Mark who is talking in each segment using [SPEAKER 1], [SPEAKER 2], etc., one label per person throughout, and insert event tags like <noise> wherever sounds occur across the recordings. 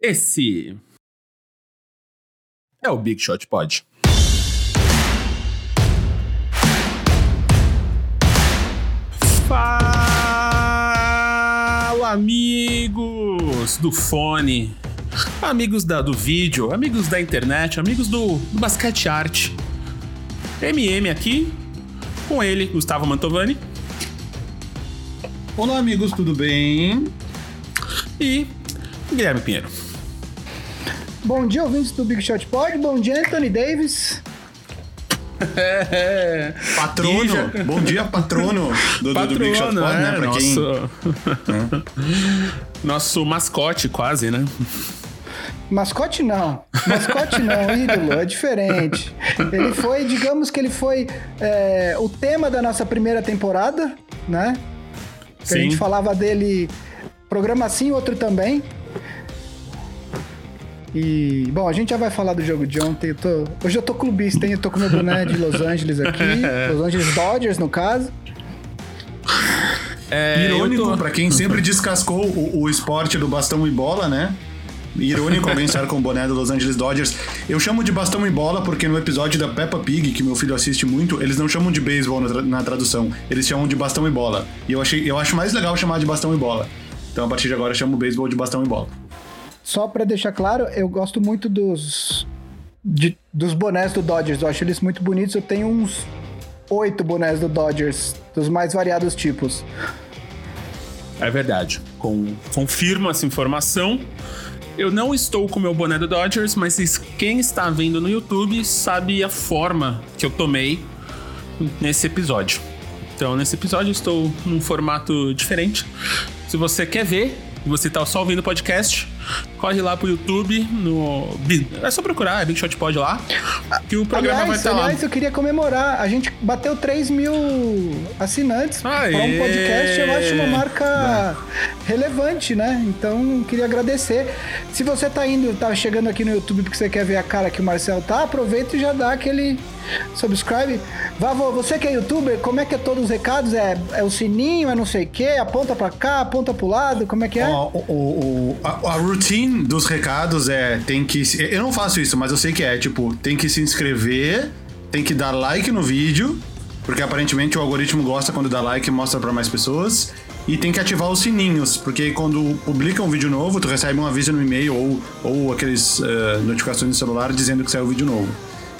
[SPEAKER 1] Esse é o Big Shot Pod. Fala, amigos do fone, amigos da, do vídeo, amigos da internet, amigos do, do basquete arte. MM aqui, com ele, Gustavo Mantovani.
[SPEAKER 2] Olá, amigos, tudo bem?
[SPEAKER 1] E Guilherme Pinheiro.
[SPEAKER 3] Bom dia, ouvintes do Big Shot Pod. Bom dia, Anthony Davis.
[SPEAKER 2] É. <laughs> Patrono. Já... Bom dia, patrono do, patrono, do Big Shot Pod, é, <laughs> né? Pra
[SPEAKER 1] nosso... quem... nosso mascote, quase, né?
[SPEAKER 3] Mascote não. Mascote não, <laughs> ídolo, é diferente. Ele foi, digamos que ele foi é, o tema da nossa primeira temporada, né? Que Sim. a gente falava dele, programa assim, outro também. E, bom, a gente já vai falar do jogo de ontem. Eu tô, hoje eu tô clubista, hein? Eu tô com meu boné de Los Angeles aqui. <laughs> Los Angeles Dodgers, no caso.
[SPEAKER 2] É, Irônico, tô... pra quem sempre <laughs> descascou o, o esporte do bastão e bola, né? Irônico alguém estar com o boné do Los Angeles Dodgers. Eu chamo de bastão e bola porque no episódio da Peppa Pig, que meu filho assiste muito, eles não chamam de beisebol na, tra na, tradução. Eles chamam de bastão e bola. E eu, achei, eu acho mais legal chamar de bastão e bola. Então a partir de agora eu chamo o beisebol de bastão e bola.
[SPEAKER 3] Só para deixar claro, eu gosto muito dos de, dos bonés do Dodgers. Eu acho eles muito bonitos. Eu tenho uns oito bonés do Dodgers, dos mais variados tipos.
[SPEAKER 1] É verdade. Com, confirmo essa informação. Eu não estou com o meu boné do Dodgers, mas quem está vendo no YouTube sabe a forma que eu tomei nesse episódio. Então, nesse episódio, estou num formato diferente. Se você quer ver, você tá só ouvindo o podcast, corre lá pro YouTube, no. É só procurar, é Big Shot Pod lá. Que o programa
[SPEAKER 3] aliás,
[SPEAKER 1] vai estar tá
[SPEAKER 3] lá. Aliás, eu queria comemorar. A gente bateu 3 mil assinantes para um podcast. Eu acho uma marca relevante, né? Então, queria agradecer. Se você tá indo, tá chegando aqui no YouTube porque você quer ver a cara que o Marcel tá, aproveita e já dá aquele subscribe. Vavo, você que é youtuber, como é que é todos os recados? É, é o sininho, é não sei o quê? Aponta pra cá, aponta pro lado, como é que é?
[SPEAKER 2] Oh, o, o, a, a routine dos recados é, tem que... Eu não faço isso, mas eu sei que é, tipo, tem que se inscrever, tem que dar like no vídeo, porque aparentemente o algoritmo gosta quando dá like e mostra para mais pessoas. E tem que ativar os sininhos, porque quando publica um vídeo novo, tu recebe um aviso no e-mail ou, ou aqueles uh, notificações no celular dizendo que saiu vídeo novo.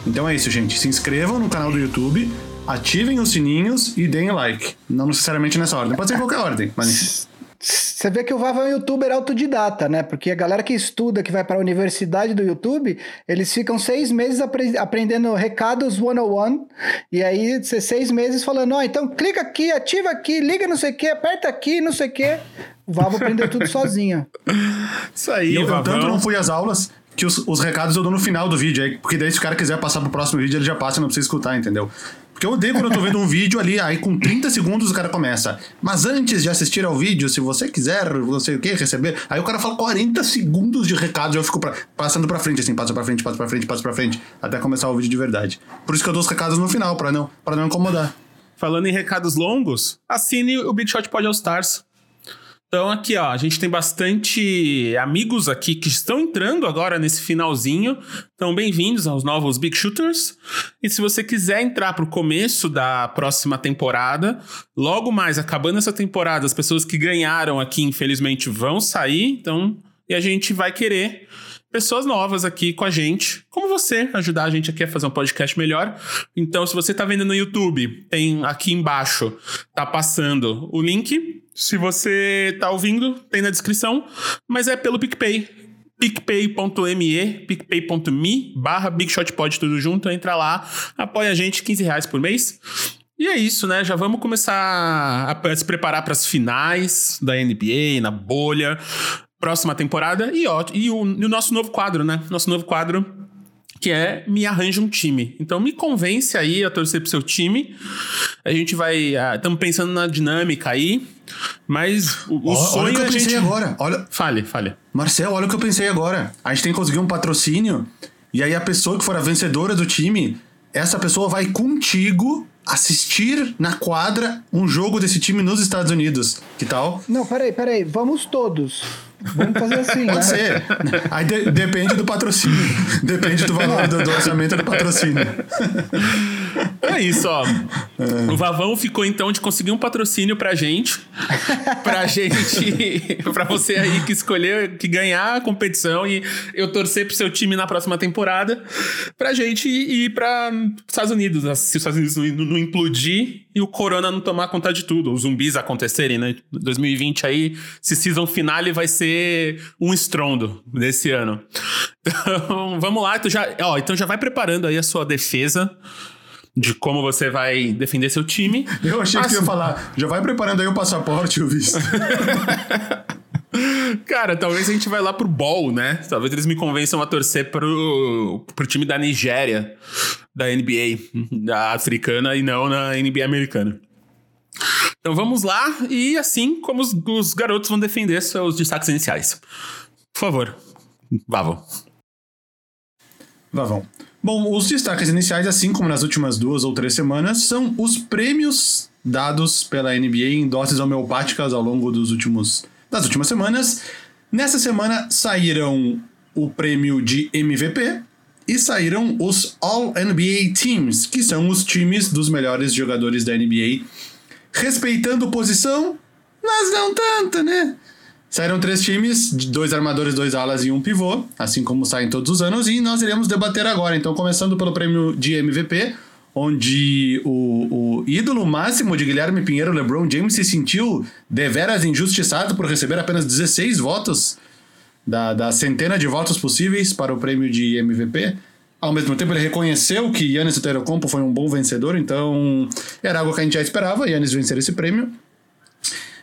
[SPEAKER 2] Então é isso, gente. Se inscrevam no canal do YouTube, ativem os sininhos e deem like. Não necessariamente nessa ordem. Pode ser em qualquer ordem, mas.
[SPEAKER 3] Você vê que o Vava é um youtuber autodidata, né? Porque a galera que estuda, que vai para a universidade do YouTube, eles ficam seis meses apre aprendendo recados 101. E aí, você seis meses falando: Ó, oh, então clica aqui, ativa aqui, liga não sei o que, aperta aqui, não sei o que. O Vava aprendeu tudo sozinho.
[SPEAKER 2] Isso aí, eu, eu tanto não fui às aulas que os, os, recados eu dou no final do vídeo. Aí, porque daí, se o cara quiser passar pro próximo vídeo, ele já passa e não precisa escutar, entendeu? Porque eu odeio quando eu tô vendo um vídeo ali, aí com 30 segundos o cara começa. Mas antes de assistir ao vídeo, se você quiser, não sei o que, receber. Aí o cara fala 40 segundos de recados e eu fico pra, passando pra frente, assim, passa pra frente, passa pra frente, passa pra frente, até começar o vídeo de verdade. Por isso que eu dou os recados no final, pra não, pra não incomodar.
[SPEAKER 1] Falando em recados longos, assine o Big Shot Pod All Stars. Então, aqui, ó, a gente tem bastante amigos aqui que estão entrando agora nesse finalzinho. Então, bem-vindos aos novos Big Shooters. E se você quiser entrar para o começo da próxima temporada, logo mais, acabando essa temporada, as pessoas que ganharam aqui, infelizmente, vão sair. Então, e a gente vai querer pessoas novas aqui com a gente, como você, ajudar a gente aqui a fazer um podcast melhor. Então, se você está vendo no YouTube, tem aqui embaixo, tá passando o link. Se você tá ouvindo, tem na descrição, mas é pelo PicPay. picpay.me, picpay.me barra BigShotPod tudo junto, entra lá, apoia a gente, 15 reais por mês. E é isso, né? Já vamos começar a se preparar para as finais da NBA, na bolha próxima temporada e, ó, e, o, e o nosso novo quadro, né? Nosso novo quadro que é me arranja um time. Então me convence aí a torcer pro seu time. A gente vai. Estamos ah, pensando na dinâmica aí. Mas o, o
[SPEAKER 2] olha,
[SPEAKER 1] sonho
[SPEAKER 2] olha o que eu
[SPEAKER 1] é
[SPEAKER 2] pensei
[SPEAKER 1] gente...
[SPEAKER 2] agora. Olha.
[SPEAKER 1] Fale, fale.
[SPEAKER 2] Marcel, olha o que eu pensei agora. A gente tem que conseguir um patrocínio. E aí a pessoa que for a vencedora do time, essa pessoa vai contigo assistir na quadra um jogo desse time nos Estados Unidos. Que tal?
[SPEAKER 3] Não, peraí, peraí. Vamos todos. Vamos fazer assim,
[SPEAKER 2] Pode
[SPEAKER 3] né?
[SPEAKER 2] ser. Aí de- depende do patrocínio. Depende do valor do, do orçamento do patrocínio.
[SPEAKER 1] É isso, ó. O Vavão ficou então de conseguir um patrocínio pra gente. Pra gente. <laughs> pra você aí que escolheu, que ganhar a competição e eu torcer pro seu time na próxima temporada. Pra gente ir pra Estados Unidos. Se os Estados Unidos não, não implodir e o Corona não tomar conta de tudo, os zumbis acontecerem, né? 2020 aí, se season finale vai ser um estrondo desse ano. Então, <laughs> vamos lá. Então já, ó, então já vai preparando aí a sua defesa de como você vai defender seu time.
[SPEAKER 2] Eu achei que
[SPEAKER 1] Assim,
[SPEAKER 2] ia falar, já vai preparando aí o passaporte o visto. <laughs>
[SPEAKER 1] Cara, talvez a gente vai lá pro ball, né? Talvez eles me convençam a torcer pro, pro time da Nigéria, da NBA, da africana e não na NBA americana. Então vamos lá e assim como os, os garotos vão defender seus destaques iniciais. Por favor, Vavo.
[SPEAKER 2] Vavão. Bom, os destaques iniciais, assim como nas últimas duas ou três semanas, são os prêmios dados pela NBA em doses homeopáticas ao longo dos últimos, das últimas semanas. Nessa semana saíram o prêmio de MVP e saíram os All-NBA Teams, que são os times dos melhores jogadores da NBA, respeitando posição, mas não tanto, né? Saíram três times, dois armadores, dois alas e um pivô, assim como saem todos os anos, e nós iremos debater agora. Então, começando pelo prêmio de MVP, onde o, o ídolo máximo de Guilherme Pinheiro, LeBron James, se sentiu deveras injustiçado por receber apenas 16 votos da, da centena de votos possíveis para o prêmio de MVP. Ao mesmo tempo, ele reconheceu que Yannis Antetokounmpo foi um bom vencedor, então era algo que a gente já esperava, Yannis vencer esse prêmio.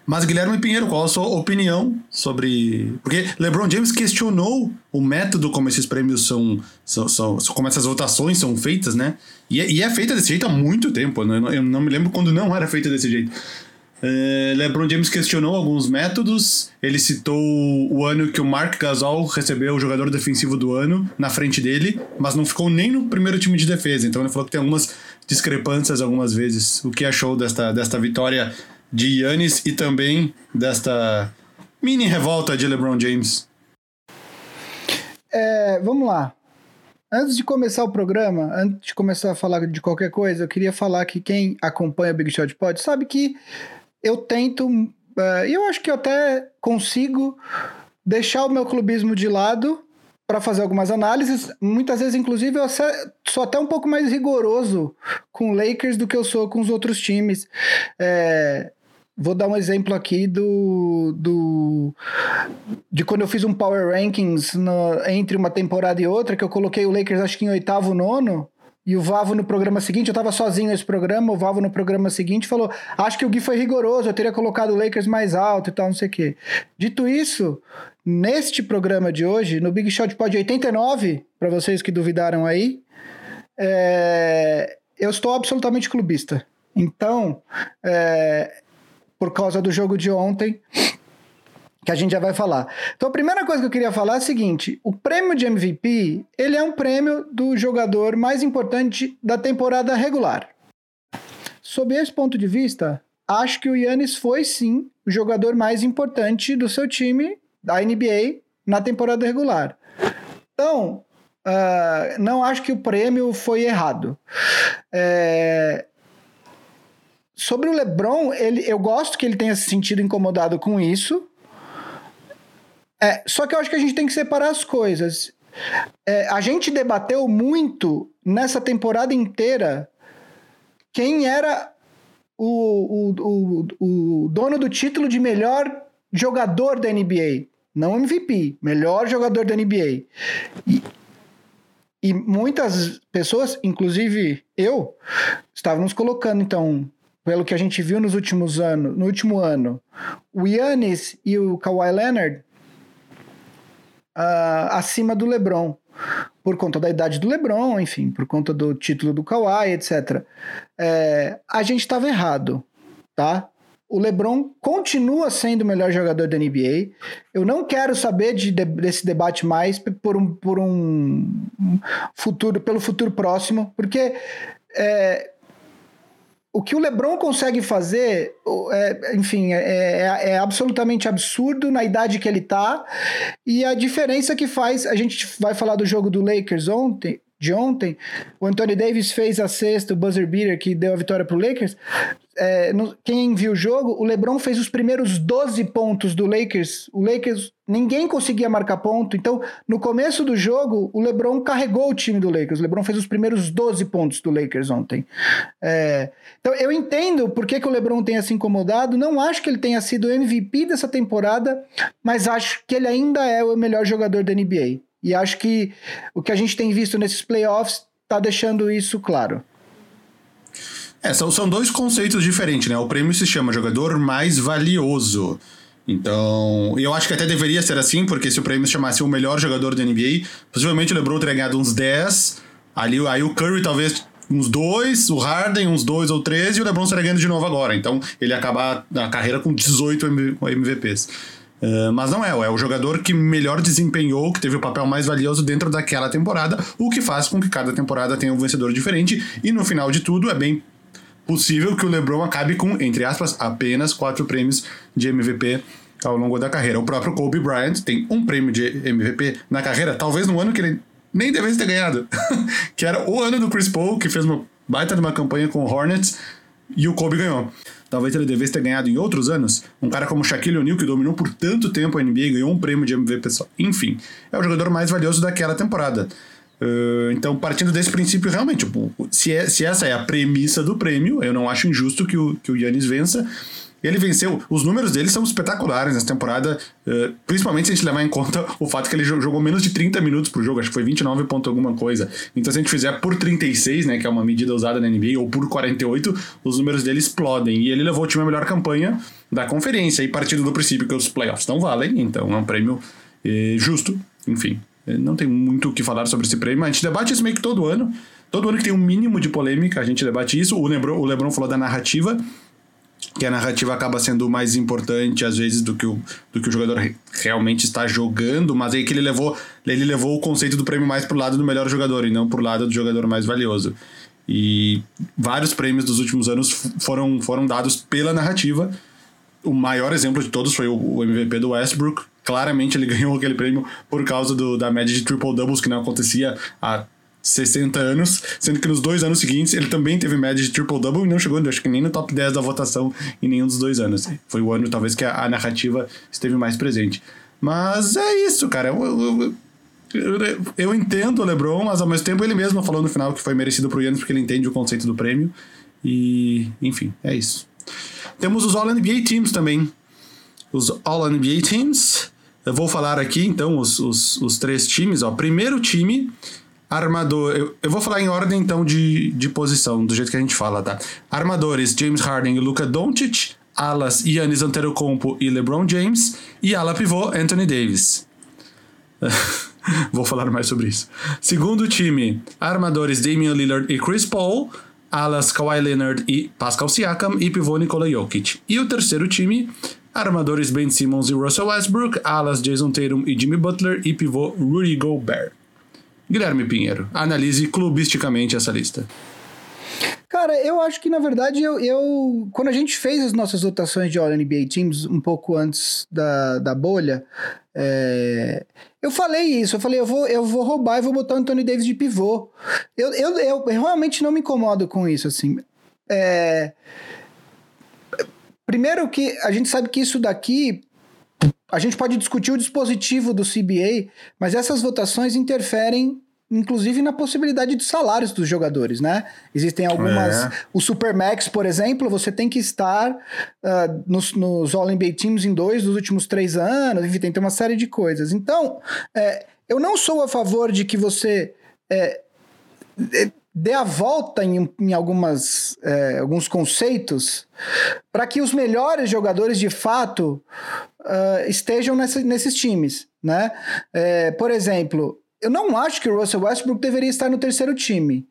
[SPEAKER 2] Mas Guilherme Pinheiro, qual a sua opinião sobre. Porque LeBron James questionou o método como esses prêmios são. são, são como essas votações são feitas, né? E é, e é feita desse jeito há muito tempo, né? Eu não- Eu não me lembro quando não era feita desse jeito. É, LeBron James questionou alguns métodos. Ele citou o ano que o Mark Gasol recebeu o jogador defensivo do ano na frente dele, mas não ficou nem no primeiro time de defesa. Então ele falou que tem algumas discrepâncias algumas vezes. O que achou desta, desta vitória de Yannis e também desta mini revolta de LeBron James?
[SPEAKER 3] É, vamos lá. Antes de começar o programa, antes de começar a falar de qualquer coisa, eu queria falar que quem acompanha o Big Shot Pod sabe que eu tento, eh, e eu acho que eu até consigo deixar o meu clubismo de lado para fazer algumas análises. Muitas vezes, inclusive, eu sou até um pouco mais rigoroso com o Lakers do que eu sou com os outros times. É, vou dar um exemplo aqui do, do de quando eu fiz um Power Rankings no- entre uma temporada e outra, que eu coloquei o Lakers acho que em oitavo, nono, e o Vavo no programa seguinte, eu tava sozinho nesse programa, o Vavo no programa seguinte falou, acho que o Gui foi rigoroso, eu teria colocado o Lakers mais alto e tal, não sei o quê. Dito isso, neste programa de hoje, no Big Shot Pod 89, para vocês que duvidaram aí, é, eu estou absolutamente clubista. Então, é, por causa do jogo de ontem, que a gente já vai falar. Então, a primeira coisa que eu queria falar é a seguinte: o prêmio de MVP ele é um prêmio do jogador mais importante da temporada regular. Sob esse ponto de vista, acho que o Yannis foi sim o jogador mais importante do seu time da NBA na temporada regular. Então, ah, não acho que o prêmio foi errado. É, Sobre o LeBron, ele, eu gosto que ele tenha se sentido incomodado com isso. É, só que eu acho que a gente tem que separar as coisas. É, a gente debateu muito nessa temporada inteira quem era o, o, o, o dono do título de melhor jogador da NBA. Não MVP, melhor jogador da NBA. E, e muitas pessoas, inclusive eu, estávamos colocando, então, pelo que a gente viu nos últimos anos, no último ano, o Yannis e o Kawhi Leonard uh, acima do LeBron, por conta da idade do LeBron, enfim, por conta do título do Kawhi, etc. É, a gente estava errado, tá? O LeBron continua sendo o melhor jogador da NBA. Eu não quero saber de, de, desse debate mais por um, por um futuro, pelo futuro próximo, porque é, o que o LeBron consegue fazer, é, enfim, é, é, é, absolutamente absurdo na idade que ele tá. E a diferença que faz, a gente vai falar do jogo do Lakers ontem, de ontem, o Anthony Davis fez a sexta, o buzzer beater que deu a vitória pro Lakers. É, no, quem viu o jogo, o LeBron fez os primeiros 12 pontos do Lakers. O Lakers, ninguém conseguia marcar ponto. Então, no começo do jogo, o LeBron carregou o time do Lakers. O LeBron fez os primeiros 12 pontos do Lakers ontem. É, então, eu entendo por que, que o LeBron tenha se incomodado. Não acho que ele tenha sido MVP dessa temporada, mas acho que ele ainda é o melhor jogador da NBA. E acho que o que a gente tem visto nesses playoffs está deixando isso claro.
[SPEAKER 2] É, são, são dois conceitos diferentes, né? O prêmio se chama jogador mais valioso. Então, eu acho que até deveria ser assim, porque se o prêmio se chamasse o melhor jogador da NBA, possivelmente o LeBron teria ganhado uns 10, ali, aí o Curry talvez uns dois, o Harden uns dois ou três, e o LeBron estaria ganhando de novo agora. Então, ele ia acabar a carreira com 18 MVPs. Uh, mas não é, é o jogador que melhor desempenhou, que teve o papel mais valioso dentro daquela temporada, o que faz com que cada temporada tenha um vencedor diferente, e no final de tudo é bem possível que o LeBron acabe com, entre aspas, apenas quatro prêmios de MVP ao longo da carreira. O próprio Kobe Bryant tem um prêmio de MVP na carreira, talvez no ano que ele nem devesse ter ganhado, <laughs> que era o ano do Chris Paul, que fez uma baita de uma campanha com o Hornets, e o Kobe ganhou. Talvez ele devesse ter ganhado em outros anos. Um cara como Shaquille O'Neal, que dominou por tanto tempo a NBA, ganhou um prêmio de MVP só. Enfim, é o jogador mais valioso daquela temporada. Uh, então, partindo desse princípio, realmente, tipo, se, é, se essa é a premissa do prêmio, eu não acho injusto que o, que o Yannis vença. Ele venceu, os números dele são espetaculares nessa temporada, uh, principalmente se a gente levar em conta <laughs> o fato que ele jogou menos de 30 minutos por jogo, acho que foi 29 ponto alguma coisa. Então, se a gente fizer por 36, né, que é uma medida usada na NBA, ou por 48, os números dele explodem. E ele levou o time à melhor campanha da conferência, e partindo do princípio que os playoffs não valem, então é um prêmio eh, justo, enfim. Não tem muito o que falar sobre esse prêmio. A gente debate isso meio que todo ano. Todo ano que tem um mínimo de polêmica, a gente debate isso. O Lebron, o Lebron falou da narrativa, que a narrativa acaba sendo mais importante, às vezes, do que o, do que o jogador realmente está jogando, mas aí que ele levou, ele levou o conceito do prêmio mais pro lado do melhor jogador e não pro lado do jogador mais valioso. E vários prêmios dos últimos anos foram, foram dados pela narrativa. O maior exemplo de todos foi o, o MVP do Westbrook, claramente ele <laughs> ganhou aquele prêmio por causa do, da média de triple doubles que não acontecia há 60 anos, sendo que nos dois anos seguintes ele também teve média de triple double e não chegou, acho que nem no top 10 da votação em nenhum dos dois anos. Foi o ano talvez que a, a narrativa esteve mais presente. Mas é isso, cara. Eu, eu, eu, eu, entendo o LeBron, mas ao mesmo tempo ele mesmo falou no final que foi merecido pro Yannis porque ele entende o conceito do prêmio. E, enfim, é isso. Temos os All NBA Teams também. Os All NBA Teams. Eu vou falar aqui, então, os, os, os três times. Ó. Primeiro time, armador. Eu, eu, vou falar em ordem, então, de, de posição, do jeito que a gente fala, tá? Armadores, James Harden e Luka Doncic. Alas, Yannis Antetokounmpo e LeBron James. E ala pivô, Anthony Davis. <laughs> vou falar mais sobre isso. Segundo time, armadores, Damian Lillard e Chris Paul. Alas, Kawhi Leonard e Pascal Siakam. E pivô, Nikola Jokic. E o terceiro time, armadores Ben Simmons e Russell Westbrook, alas Jason Tatum e Jimmy Butler e pivô Rudy Gobert. Guilherme Pinheiro, analise clubisticamente essa lista.
[SPEAKER 3] Cara, eu acho que na verdade eu, eu, Quando a gente fez as nossas votações de All NBA Teams um pouco antes da, da bolha, é, eu falei isso. Eu falei, eu vou, eu vou roubar e vou botar o Anthony Davis de pivô. Eu, eu, eu, realmente não me incomodo com isso, assim. É, Primeiro que a gente sabe que isso daqui a gente pode discutir o dispositivo do CBA, mas essas votações interferem inclusive na possibilidade de salários dos jogadores, né? Existem algumas. É. O Supermax, por exemplo, você tem que estar uh, nos, nos All-NBA Teams em dois dos últimos três anos, enfim, tem, uma série de coisas. Então, é, eu não sou a favor de que você. É, dê a volta em, em algumas, é, alguns conceitos para que os melhores jogadores de fato uh, estejam nessa, nesses times, né? É, por exemplo, eu não acho que o Russell Westbrook deveria estar no terceiro time.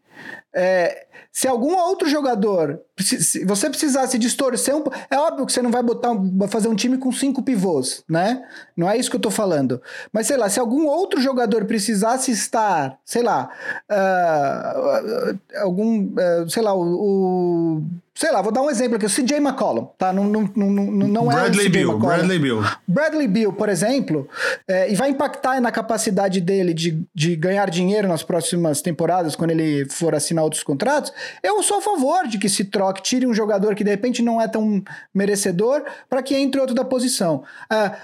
[SPEAKER 3] É, se algum outro jogador, se você precisasse distorcer um, é óbvio que você não vai botar fazer um time com cinco pivôs, né? Não é isso que eu tô falando. Mas sei lá, se algum outro jogador precisasse estar, sei lá, uh, algum, uh, sei lá, o, o sei lá, vou dar um exemplo aqui, o CJ McCollum, tá? Não, não, não, não é
[SPEAKER 2] Bradley Bill,
[SPEAKER 3] McCollum.
[SPEAKER 2] Bradley Bill.
[SPEAKER 3] Bradley Bill, por exemplo, é, e vai impactar na capacidade dele de, de ganhar dinheiro nas próximas temporadas, quando ele for assinar outros contratos, eu sou a favor de que se troque, tire um jogador que de repente não é tão merecedor, para que entre outro da posição. Ah,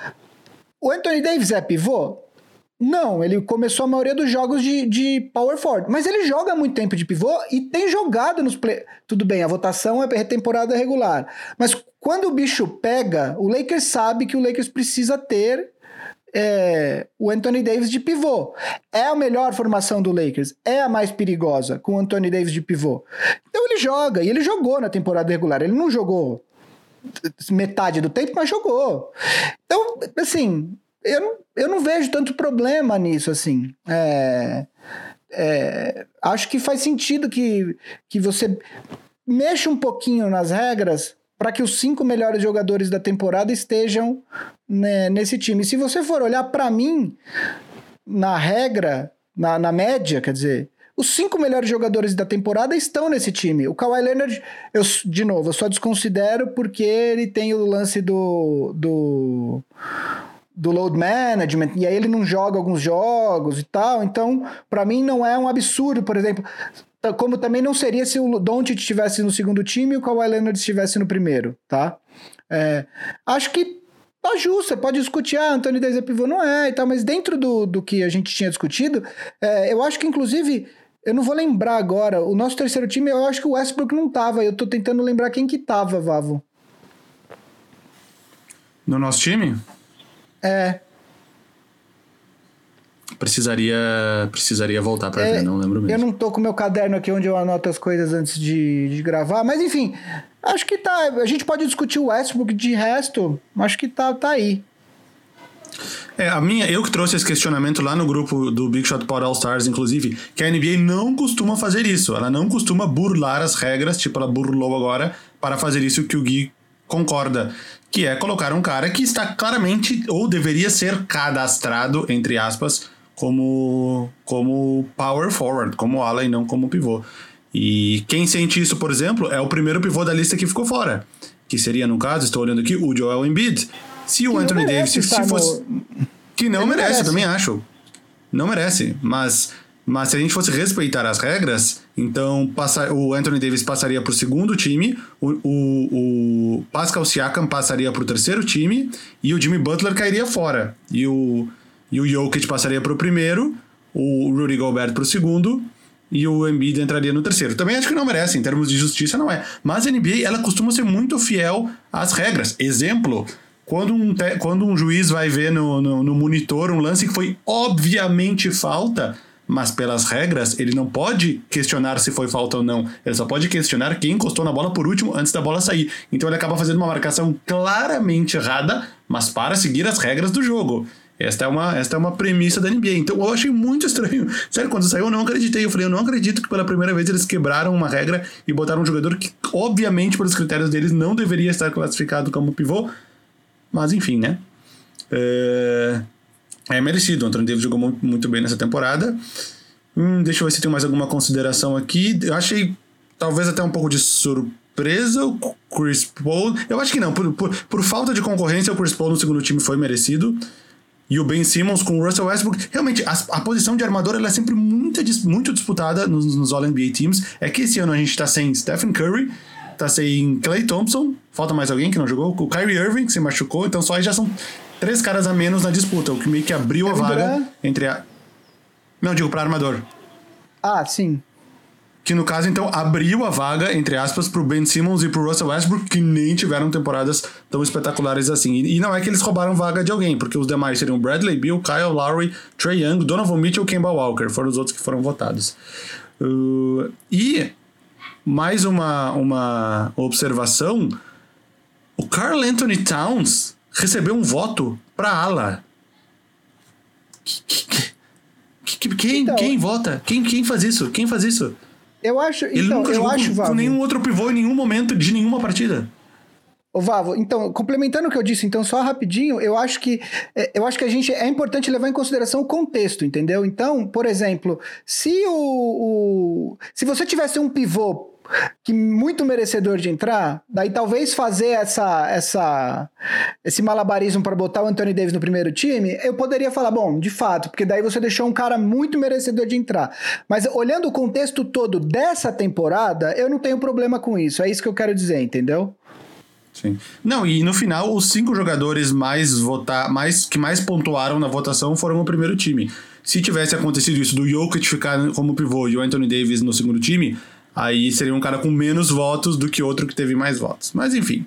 [SPEAKER 3] o Anthony Davis é pivô? Não, ele começou a maioria dos jogos de, de power forward, mas ele joga muito tempo de pivô e tem jogado nos play. Tudo bem, a votação é temporada regular, mas quando o bicho pega, o Lakers sabe que o Lakers precisa ter é, o Anthony Davis de pivô. É a melhor formação do Lakers, é a mais perigosa com o Anthony Davis de pivô. Então ele joga, e ele jogou na temporada regular, ele não jogou metade do tempo, mas jogou. Então, assim, eu não, eu não vejo tanto problema nisso, assim. É, é, acho que faz sentido que, que você mexa um pouquinho nas regras para que os cinco melhores jogadores da temporada estejam né, nesse time. Se você for olhar para mim, na regra, na, na média, quer dizer, os cinco melhores jogadores da temporada estão nesse time. O Kawhi Leonard, eu, de novo, eu só desconsidero porque ele tem o lance do, do do load management, e aí ele não joga alguns jogos e tal. Então, para mim não é um absurdo, por exemplo, como também não seria se o Doncic estivesse no segundo time e o Kawhi Leonard estivesse no primeiro, tá? É, acho que tá justo, você pode discutir, ah, Anthony Davis é pivô, não é e tal, mas dentro do, do que a gente tinha discutido, é, eu acho que inclusive, eu não vou lembrar agora, o nosso terceiro time, eu acho que o Westbrook não tava, eu tô tentando lembrar quem que tava, Vavo.
[SPEAKER 2] No nosso time?
[SPEAKER 3] É.
[SPEAKER 2] Precisaria, precisaria voltar para é, ver, não lembro mesmo.
[SPEAKER 3] Eu não tô com meu caderno aqui onde eu anoto as coisas antes de, de gravar, mas enfim, acho que tá. A gente pode discutir o Westbrook de resto, acho que tá, tá aí.
[SPEAKER 2] É, a minha, eu que trouxe esse questionamento lá no grupo do Big Shot Pod All Stars, inclusive, que a NBA não costuma fazer isso. Ela não costuma burlar as regras, tipo, ela burlou agora para fazer isso que o Gui concorda que é colocar um cara que está claramente ou deveria ser cadastrado, entre aspas, como, como power forward, como ala e não como pivô. E quem sente isso, por exemplo, é o primeiro pivô da lista que ficou fora, que seria, no caso, estou olhando aqui, o Joel Embiid. Se o que Anthony Davis, se, se fosse... No... Que não merece, merece, eu também acho. Não merece, mas mas se a gente fosse respeitar as regras, então passa, o Anthony Davis passaria para o segundo time, o, o, Pascal Siakam passaria para o terceiro time e o Jimmy Butler cairia fora. E o, e o Jokic passaria para o primeiro, o Rudy Gobert para o segundo e o Embiid entraria no terceiro. Também acho que não merece, em termos de justiça não é. Mas a NBA, ela costuma ser muito fiel às regras. Exemplo, quando um, quando um juiz vai ver no, no, no monitor um lance que foi obviamente falta mas pelas regras ele não pode questionar se foi falta ou não. Ele só pode questionar quem encostou na bola por último antes da bola sair. Então ele acaba fazendo uma marcação claramente errada, mas para seguir as regras do jogo. Esta é, uma, esta é uma premissa da NBA. Então eu achei muito estranho. <laughs> Sério, quando saiu eu não acreditei. Eu falei, eu não acredito que pela primeira vez eles quebraram uma regra e botaram um jogador que, obviamente, pelos critérios deles, não deveria estar classificado como pivô. Mas enfim, né? É é merecido. O Anthony Davis jogou muito bem nessa temporada. Hum, deixa eu ver se tem mais alguma consideração aqui. Eu achei talvez até um pouco de surpresa o Chris Paul. Eu acho que não, por, por, por, falta de concorrência, o Chris Paul no segundo time foi merecido. E o Ben Simmons com o Russell Westbrook. Realmente, a, a posição de armador ela é sempre muito, muito disputada nos, nos All-NBA Teams. É que esse ano a gente tá sem Stephen Curry, tá sem Clay Thompson. Falta mais alguém que não jogou? O Kyrie Irving, que se machucou. Então só aí já são três caras a menos na disputa, o que meio que abriu a vaga entre a. Não, digo para armador.
[SPEAKER 3] Ah, sim.
[SPEAKER 2] Que no caso, então, abriu a vaga, entre aspas, pro Ben Simmons e pro Russell Westbrook, que nem tiveram temporadas tão espetaculares assim. E, não é que eles roubaram vaga de alguém, porque os demais seriam Bradley Bill, Kyle Lowry, Trey Young, Donovan Mitchell e Kemba Walker. Foram os outros que foram votados. Uh, e mais uma, uma observação: o Carl Anthony Towns recebeu um voto para ala. Quem, então, quem vota? Quem, quem faz isso? Quem faz isso?
[SPEAKER 3] Eu acho.
[SPEAKER 2] Ele
[SPEAKER 3] então,
[SPEAKER 2] nunca jogou
[SPEAKER 3] acho,
[SPEAKER 2] com, com, nenhum outro pivô em nenhum momento de nenhuma partida.
[SPEAKER 3] Ô, Vavo, então, complementando o que eu disse, então, só rapidinho, eu acho que é, eu acho que a gente é importante levar em consideração o contexto, entendeu? Então, por exemplo, se o, o se você tivesse um pivô que muito merecedor de entrar, daí talvez fazer essa, essa esse malabarismo para botar o Anthony Davis no primeiro time, eu poderia falar, bom, de fato, porque daí você deixou um cara muito merecedor de entrar. Mas olhando o contexto todo dessa temporada, eu não tenho problema com isso. É isso que eu quero dizer, entendeu?
[SPEAKER 2] Sim. Não, e no final, os cinco jogadores mais votar, mais que mais pontuaram na votação foram o primeiro time. Se tivesse acontecido isso do Jokic ficar como pivô e o Anthony Davis no segundo time, aí seria um cara com menos votos do que outro que teve mais votos. Mas enfim.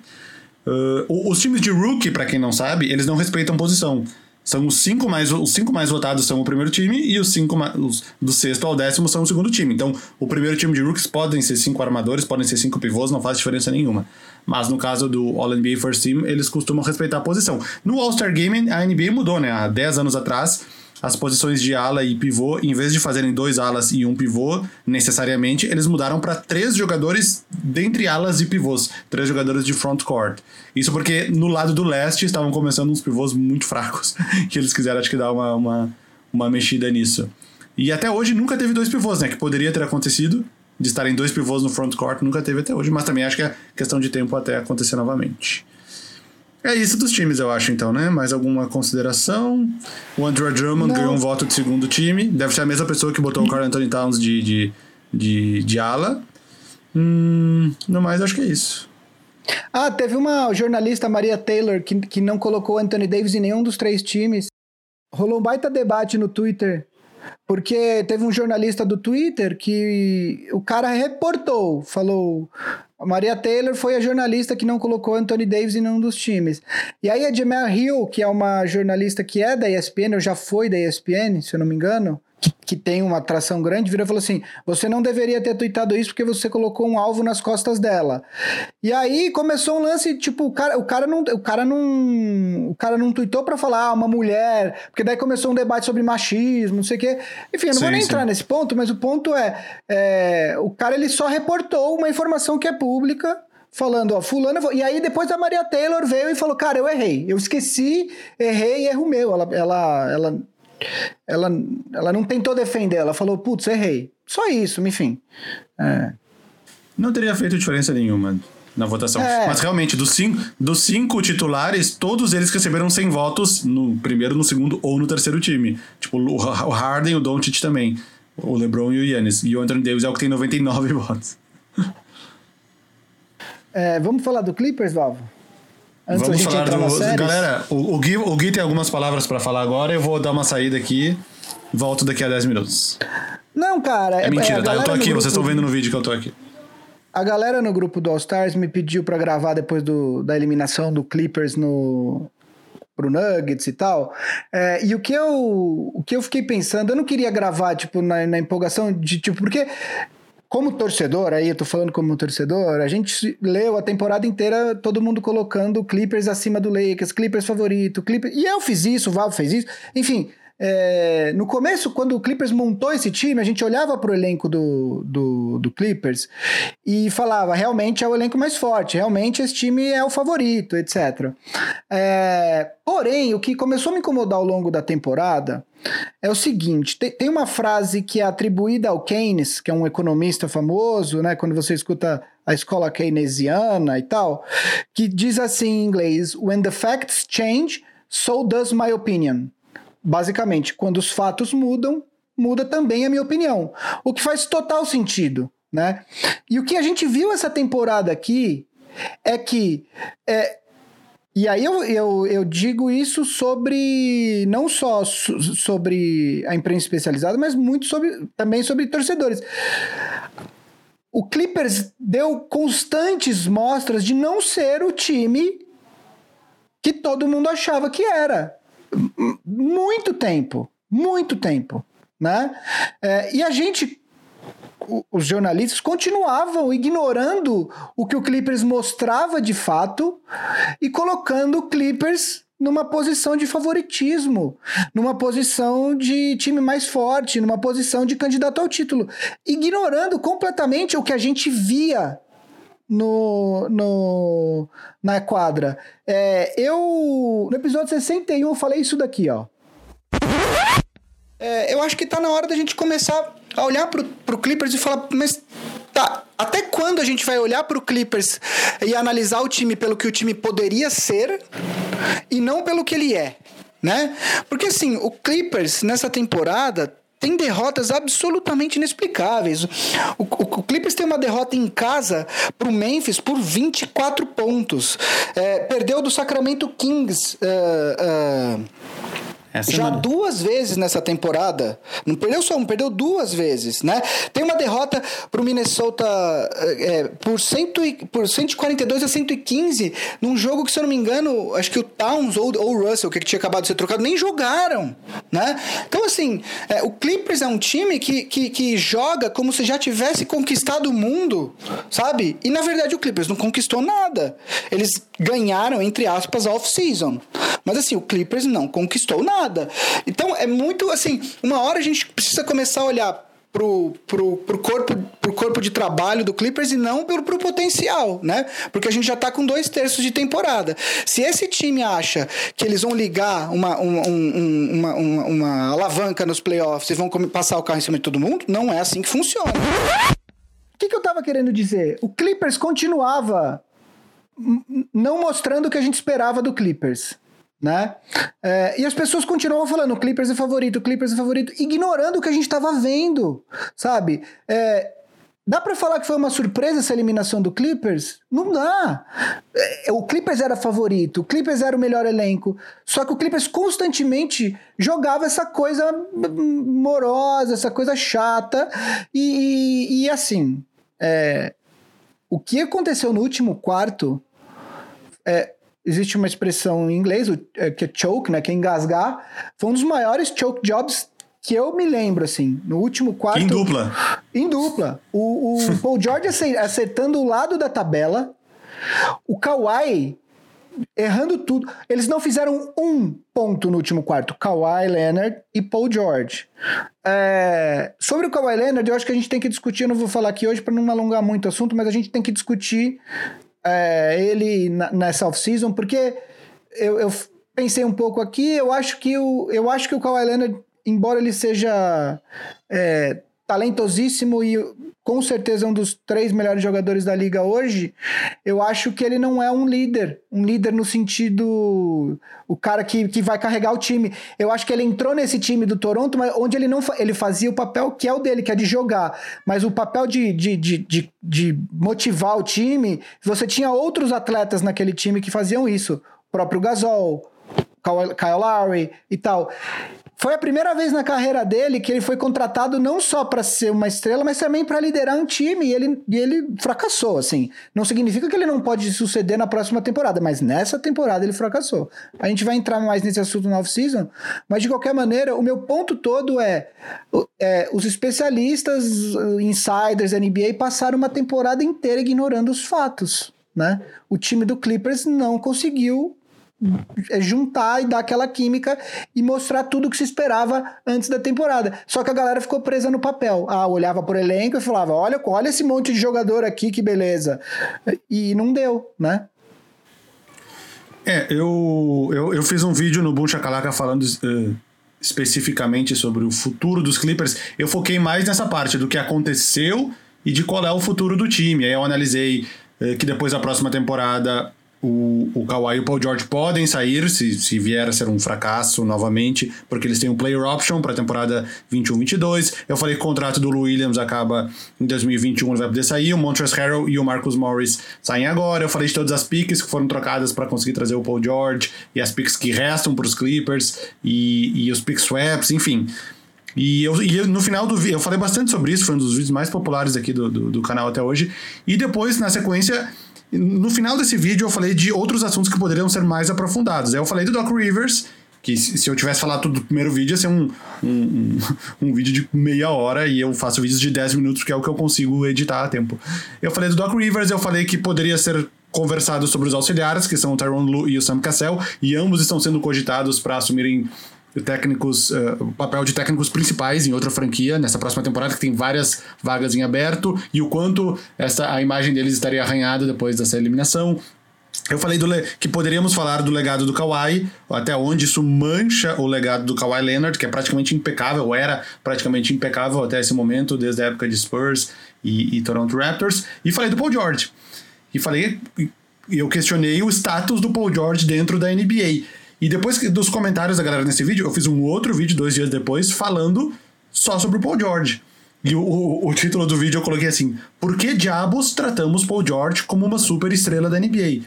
[SPEAKER 2] Uh, os times de rookie, para quem não sabe, eles não respeitam posição. São os cinco mais os cinco mais votados são o primeiro time e os cinco os, do sexto ao décimo são o segundo time. Então, o primeiro time de rookies podem ser cinco armadores, podem ser cinco pivôs, não faz diferença nenhuma. Mas no caso do All-NBA First Team, eles costumam respeitar a posição. No All-Star Game, a NBA mudou, né? Há 10 anos atrás, as posições de ala e pivô, em vez de fazerem dois alas e um pivô, necessariamente, eles mudaram para três jogadores dentre alas e pivôs, três jogadores de front court. Isso porque no lado do leste estavam começando uns pivôs muito fracos, <laughs> que eles quiseram, acho que, dar uma, uma, uma mexida nisso. E até hoje nunca teve dois pivôs, né? Que poderia ter acontecido, de estarem dois pivôs no front court, nunca teve até hoje, mas também acho que é questão de tempo até acontecer novamente. É isso dos times, eu acho, então, né? Mais alguma consideração? O Andrew Drummond Não. ganhou um voto de segundo time. Deve ser a mesma pessoa que botou o Carl Anthony Towns de, de, de, de ala. Hum, no mais, acho que é isso.
[SPEAKER 3] Ah, teve uma jornalista, Maria Taylor, que, que não colocou Anthony Davis em nenhum dos três times. Rolou um baita debate no Twitter porque teve um jornalista do Twitter que o cara reportou, falou. A Maria Taylor foi a jornalista que não colocou Anthony Davis em nenhum dos times. E aí a Jamel Hill, que é uma jornalista que é da ESPN, ou já foi da ESPN, se eu não me engano, que, tem uma atração grande, virou e falou assim: você não deveria ter tweetado isso porque você colocou um alvo nas costas dela. E aí começou um lance, tipo, o cara, o cara não. O cara não. O cara não tweetou pra falar, ah, uma mulher, porque daí começou um debate sobre machismo, não sei o quê. Enfim, eu não sim, vou nem sim. entrar nesse ponto, mas o ponto é, é. O cara ele só reportou uma informação que é pública falando, ó, fulano, e aí depois a Maria Taylor veio e falou, cara, eu errei, eu esqueci, errei, erro meu, ela, ela, ela ela, ela não tentou defender, ela falou, putz, errei. Só isso, enfim. É.
[SPEAKER 2] Não teria feito diferença nenhuma na votação. É. Mas realmente, dos cinco, dos cinco titulares, todos eles receberam 100 votos no primeiro, no segundo ou no terceiro time. Tipo, o Harden, o Doncic também. O LeBron e o Yannis. E o Anthony Davis é o que tem 99 <laughs> votos.
[SPEAKER 3] É, vamos falar do Clippers, Valvo?
[SPEAKER 2] Antes Vamos falar do. Galera, o, o, Gui, o Gui tem algumas palavras para falar agora. Eu vou dar uma saída aqui. Volto daqui a 10 minutos.
[SPEAKER 3] Não, cara.
[SPEAKER 2] É, é mentira, é, tá? Eu tô aqui, vocês estão vendo no vídeo que eu tô aqui.
[SPEAKER 3] A galera no grupo do All Stars me pediu para gravar depois do, da eliminação do Clippers no pro Nuggets e tal. É, e o que eu o que eu fiquei pensando, eu não queria gravar tipo na, na empolgação de tipo porque como torcedor, aí eu tô falando como torcedor, a gente leu a temporada inteira todo mundo colocando Clippers acima do Lakers, Clippers favorito, Clippers. E eu fiz isso, o Val fez isso. Enfim, é, no começo, quando o Clippers montou esse time, a gente olhava para o elenco do, do, do, Clippers e falava: realmente é o elenco mais forte, realmente esse time é o favorito, etc. É, porém, o que começou a me incomodar ao longo da temporada é o seguinte: tem, tem uma frase que é atribuída ao Keynes, que é um economista famoso, né? Quando você escuta a escola keynesiana e tal, que diz assim em inglês: When the facts change, so does my opinion. Basicamente, quando os fatos mudam, muda também a minha opinião. O que faz total sentido, né? E o que a gente viu essa temporada aqui é que. É, e aí eu, eu, eu digo isso sobre. não só sobre a imprensa especializada, mas muito sobre, também sobre torcedores. O Clippers deu constantes mostras de não ser o time que todo mundo achava que era muito tempo, muito tempo, né? É, e a gente, os jornalistas continuavam ignorando o que o Clippers mostrava de fato e colocando o Clippers numa posição de favoritismo, numa posição de time mais forte, numa posição de candidato ao título, ignorando completamente o que a gente via no, no, na quadra. É, eu, no episódio 61, eu falei isso daqui, ó. É, eu acho que tá na hora da gente começar a olhar pro, pro Clippers e falar, mas tá, até quando a gente vai olhar para o Clippers e analisar o time pelo que o time poderia ser e não pelo que ele é, né? Porque assim, o Clippers nessa temporada tem derrotas absolutamente inexplicáveis. O, o, o, Clippers tem uma derrota em casa para o Memphis por 24 pontos. É, perdeu do Sacramento Kings. Uh, uh, essa já semana. duas vezes nessa temporada. Não perdeu só um, perdeu duas vezes, né? Tem uma derrota pro Minnesota é, por, cento e, por 142 a 115 num jogo que, se eu não me engano, acho que o Towns ou, ou o Russell, que tinha acabado de ser trocado, nem jogaram, né? Então, assim, é, o Clippers é um time que, que, que joga como se já tivesse conquistado o mundo, sabe? E, na verdade, o Clippers não conquistou nada. Eles ganharam, entre aspas, off-season. Mas, assim, o Clippers não conquistou nada. Então é muito assim, uma hora a gente precisa começar a olhar pro, pro, pro, corpo, pro corpo de trabalho do Clippers e não pelo pro potencial, né? Porque a gente já tá com dois terços de temporada. Se esse time acha que eles vão ligar uma, uma, um, uma, uma, uma alavanca nos playoffs e vão passar o carro em cima de todo mundo, não é assim que funciona. O que, que eu tava querendo dizer? O Clippers continuava não mostrando o que a gente esperava do Clippers né? É, e as pessoas continuam falando Clippers é favorito, Clippers é favorito, ignorando o que a gente estava vendo, sabe? É, dá para falar que foi uma surpresa essa eliminação do Clippers? Não dá. É, o Clippers era favorito, o Clippers era o melhor elenco, só que o Clippers constantemente jogava essa coisa morosa, essa coisa chata e, e, e assim, é, o que aconteceu no último quarto é, existe uma expressão em inglês, é, que é choke, né, que é engasgar. Foi um dos maiores choke jobs que eu me lembro, assim, no último quarto...
[SPEAKER 2] Em dupla.
[SPEAKER 3] Em dupla. O, o <laughs> Paul George acertando o lado da tabela, o Kawhi errando tudo. Eles não fizeram um ponto no último quarto. Kawhi Leonard e Paul George. É... Sobre o Kawhi Leonard, eu acho que a gente tem que discutir, eu não vou falar aqui hoje para não alongar muito o assunto, mas a gente tem que discutir é, ele na, nessa off-season, porque eu, eu, pensei um pouco aqui, eu acho que o, eu acho que o Kawhi Leonard, embora ele seja é, talentosíssimo e com certeza um dos três melhores jogadores da liga hoje, eu acho que ele não é um líder, um líder no sentido o cara que, que vai carregar o time. Eu acho que ele entrou nesse time do Toronto, mas onde ele não ele fazia o papel que é o dele, que é de jogar, mas o papel de, de, de, de, de motivar o time, você tinha outros atletas naquele time que faziam isso, o próprio Gasol, Kyle Lowry e tal. Foi a primeira vez na carreira dele que ele foi contratado não só para ser uma estrela, mas também para liderar um time e ele, e ele fracassou, assim. Não significa que ele não pode suceder na próxima temporada, mas nessa temporada ele fracassou. A gente vai entrar mais nesse assunto no off-season, mas de qualquer maneira, o meu ponto todo é, é os especialistas, insiders NBA passaram uma temporada inteira ignorando os fatos. Né? O time do Clippers não conseguiu juntar e dar aquela química e mostrar tudo que se esperava antes da temporada. Só que a galera ficou presa no papel. Ah, olhava por elenco e falava: olha, olha esse monte de jogador aqui, que beleza. E não deu, né?
[SPEAKER 2] É, eu, eu, eu fiz um vídeo no Boom Chacalaca falando uh, especificamente sobre o futuro dos Clippers. Eu foquei mais nessa parte do que aconteceu e de qual é o futuro do time. Aí eu analisei uh, que depois da próxima temporada o, o Kawhi e o Paul George podem sair se, se vier a ser um fracasso novamente, porque eles têm um player option para a temporada 21-22. Eu falei que o contrato do Lou Williams acaba em 2021, ele vai poder sair. O Montrezl Harrell e o Marcus Morris saem agora. Eu falei de todas as picks que foram trocadas para conseguir trazer o Paul George e as picks que restam para os Clippers e, e os pick swaps, enfim. E, eu, e eu, no final do vídeo, eu falei bastante sobre isso, foi um dos vídeos mais populares aqui do, do, do canal até hoje. E depois, na sequência, no final desse vídeo eu falei de outros assuntos que poderiam ser mais aprofundados. Eu falei do Doc Rivers, que se eu tivesse falado tudo do primeiro vídeo ia ser um, um, um, <laughs> um, vídeo de meia hora e eu faço vídeos de 10 minutos, que é o que eu consigo editar a tempo. Eu falei do Doc Rivers, eu falei que poderia ser conversado sobre os auxiliares, que são o Tyrone Lu e o Sam Cassell, e ambos estão sendo cogitados para assumirem técnicos, uh, o papel de técnicos principais em outra franquia nessa próxima temporada que tem várias vagas em aberto e o quanto essa a imagem deles estaria arranhada depois dessa eliminação. Eu falei do que poderíamos falar do legado do Kawhi, até onde isso mancha o legado do Kawhi Leonard, que é praticamente impecável, era praticamente impecável até esse momento, desde a época de Spurs e, e Toronto Raptors. E falei do Paul George. E falei, eu questionei o status do Paul George dentro da NBA. E depois dos comentários da galera nesse vídeo, eu fiz um outro vídeo dois dias depois falando só sobre o Paul George. E o, o, o, título do vídeo eu coloquei assim: Por que diabos tratamos Paul George como uma super estrela da NBA?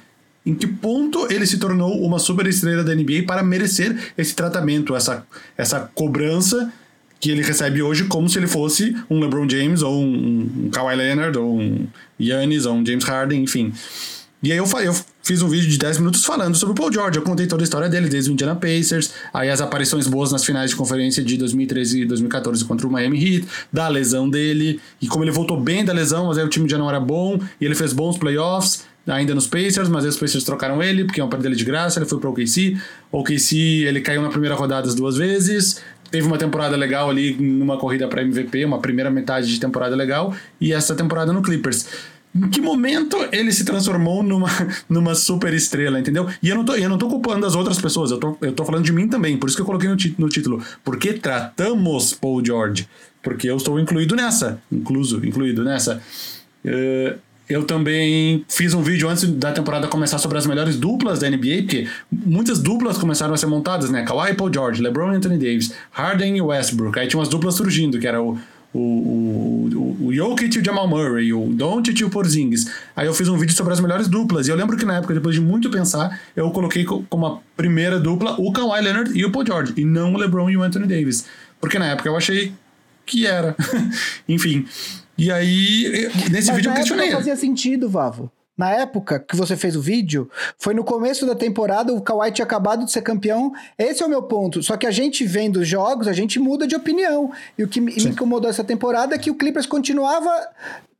[SPEAKER 2] em que ponto ele se tornou uma super estrela da NBA para merecer esse tratamento, essa, essa cobrança que ele recebe hoje como se ele fosse um LeBron James ou um, um Kawhi Leonard ou um Giannis ou um James Harden, enfim. E aí eu, eu fiz um vídeo de 10 minutos falando sobre o Paul George. Eu contei toda a história dele, desde o Indiana Pacers, aí as aparições boas nas finais de conferência de 2013 e 2014 contra o Miami Heat, da lesão dele, e como ele voltou bem da lesão, mas aí o time já não era bom, e ele fez bons playoffs, ainda nos Pacers, mas aí os Pacers trocaram ele, porque iam perder ele de graça, ele foi pro OKC. O OKC, ele caiu na primeira rodada as duas vezes, teve uma temporada legal ali numa corrida para MVP, uma primeira metade de temporada legal, e essa temporada no Clippers. Em que momento ele se transformou numa, <laughs> numa super estrela, entendeu? E eu não, tô, eu não tô culpando as outras pessoas, eu tô, eu tô falando de mim também, por isso que eu coloquei no, no título. Porque tratamos Paul George. Porque eu estou incluído nessa, incluso, incluído nessa. Uh, eu também fiz um vídeo antes da temporada começar sobre as melhores duplas da NBA, porque muitas duplas começaram a ser montadas, né? Kawhi Paul George, LeBron Anthony Davis, Harden e Westbrook. Aí tinha umas duplas surgindo, que era o, o, o, o Jokic e o Jamal Murray, o Doncic e o Porzingis. Aí eu fiz um vídeo sobre as melhores duplas. E eu lembro que na época, depois de muito pensar, eu coloquei como a primeira dupla o Kawhi Leonard e o Paul George, e não o LeBron e o Anthony Davis. Porque na época eu achei que era. <laughs> Enfim. E aí, nesse
[SPEAKER 3] Mas
[SPEAKER 2] vídeo eu questionei.
[SPEAKER 3] Não fazia sentido, Vavo. Na época que você fez o vídeo, foi no começo da temporada, o Kawhi tinha acabado de ser campeão. Esse é o meu ponto. Só que a gente vendo os jogos, a gente muda de opinião. E o que me Sim. incomodou essa temporada é que o Clippers continuava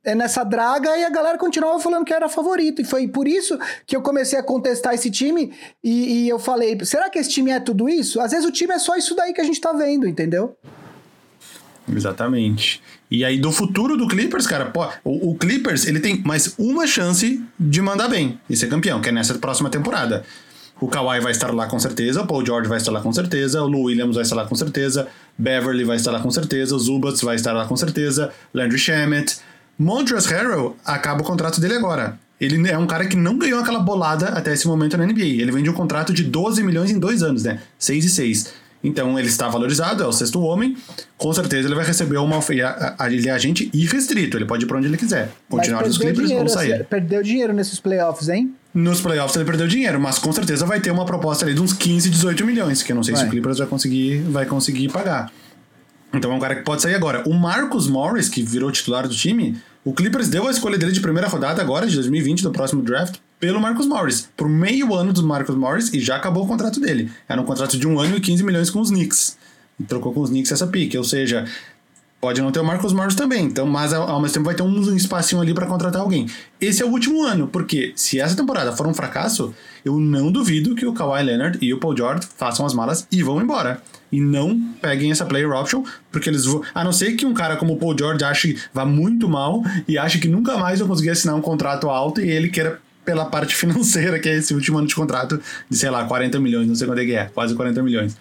[SPEAKER 3] é, nessa draga e a galera continuava falando que era favorito. E foi por isso que eu comecei a contestar esse time e, e eu falei: será que esse time é tudo isso? Às vezes o time é só isso daí que a gente tá vendo, entendeu?
[SPEAKER 2] Exatamente. E aí, do futuro do Clippers, cara, pô, o, o, Clippers ele tem mais uma chance de mandar bem e ser campeão, que é nessa próxima temporada. O Kawhi vai estar lá com certeza, o Paul George vai estar lá com certeza, o Lou Williams vai estar lá com certeza, Beverly vai estar lá com certeza, o Zubats vai estar lá com certeza, Landry Shamet. Montrezl Harrell acaba o contrato dele agora. Ele é um cara que não ganhou aquela bolada até esse momento na NBA. Ele vende um contrato de 12 milhões em dois anos, né? 6 e 6. Então ele está valorizado, é o sexto homem. Com certeza ele vai receber uma. Ele é agente irrestrito, ele pode ir para onde ele quiser. Continuar nos Clippers ou sair.
[SPEAKER 3] Assim, perdeu dinheiro nesses playoffs, hein?
[SPEAKER 2] Nos playoffs ele perdeu dinheiro, mas com certeza vai ter uma proposta ali de uns 15, 18 milhões, que eu não sei vai. se o Clippers vai conseguir, vai conseguir pagar. Então é um cara que pode sair agora. O Marcus Morris, que virou titular do time, o Clippers deu a escolha dele de primeira rodada agora, de 2020, do próximo draft, pelo Marcus Morris, por meio ano do Marcus Morris e já acabou o contrato dele. Era um contrato de um ano e 15 milhões com os Knicks. E trocou com os Knicks essa pique, ou seja, pode não ter o Marcus Morris também, então, mas ao mesmo tempo vai ter um espacinho ali para contratar alguém. Esse é o último ano, porque se essa temporada for um fracasso, eu não duvido que o Kawhi Leonard e o Paul George façam as malas e vão embora. E não peguem essa player option, porque eles vão. A não ser que um cara como o Paul George ache vá muito mal e ache que nunca mais vai conseguir assinar um contrato alto e ele queira pela parte <laughs> financeira, que é esse último ano de contrato de, sei lá, 40 milhões, não sei quanto é que é, quase 40 milhões.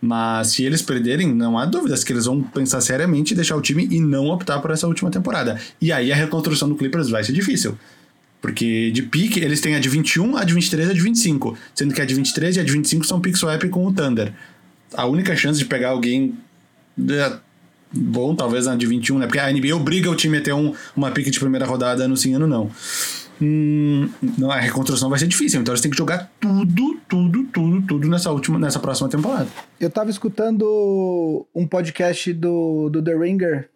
[SPEAKER 2] Mas se eles perderem, não há dúvidas que eles vão pensar seriamente em deixar o time e não optar por essa última temporada. E aí a reconstrução do Clippers vai ser difícil. Porque de pique, eles têm a de 21, a de 23 e a de 25. Sendo que a de 23 e a de 25 são pick swap com o Thunder. A única chance de pegar alguém é, bom, talvez na de 21, né? Porque a NBA obriga o time a ter um, uma pique de primeira rodada ano sim, ano não hum, não, a reconstrução vai ser difícil. Então eles têm que jogar tudo, tudo, tudo, tudo nessa última, nessa próxima temporada.
[SPEAKER 3] Eu tava escutando um podcast do, do The Ringer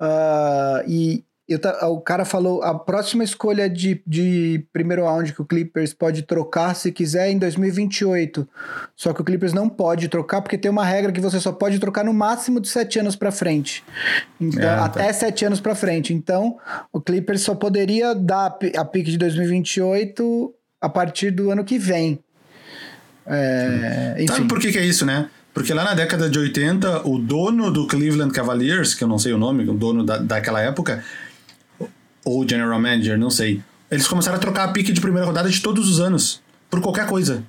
[SPEAKER 3] uh, e eu, o cara falou a próxima escolha de, de primeiro round que o Clippers pode trocar se quiser é em 2028. Só que o Clippers não pode trocar porque tem uma regra que você só pode trocar no máximo de sete anos para frente. Então, é, tá. até sete anos para frente. Então, o Clippers só poderia dar a pick de 2028 a partir do ano que vem.
[SPEAKER 2] É, Sabe por que, que é isso, né? Porque lá na década de 80, o dono do Cleveland Cavaliers, que eu não sei o nome, o dono da, daquela época, ou general manager, não sei. eles começaram a trocar a pique de primeira rodada de todos os anos, por qualquer coisa.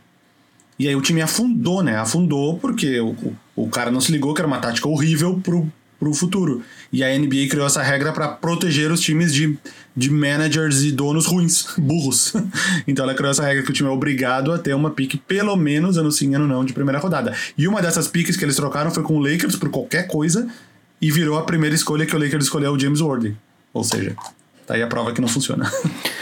[SPEAKER 2] E aí o time afundou, né? Afundou porque o, o cara não se ligou que era uma tática horrível pro, pro futuro. E a NBA criou essa regra para proteger os times de, de managers e donos ruins, <laughs> burros. então ela criou essa regra que o time é obrigado a ter uma pique, pelo menos ano sim, ano não, de primeira rodada. E uma dessas piques que eles trocaram foi com o Lakers por qualquer coisa e virou a primeira escolha que o Lakers escolheu o James Worthy. Ou seja, tá aí a prova que não funciona.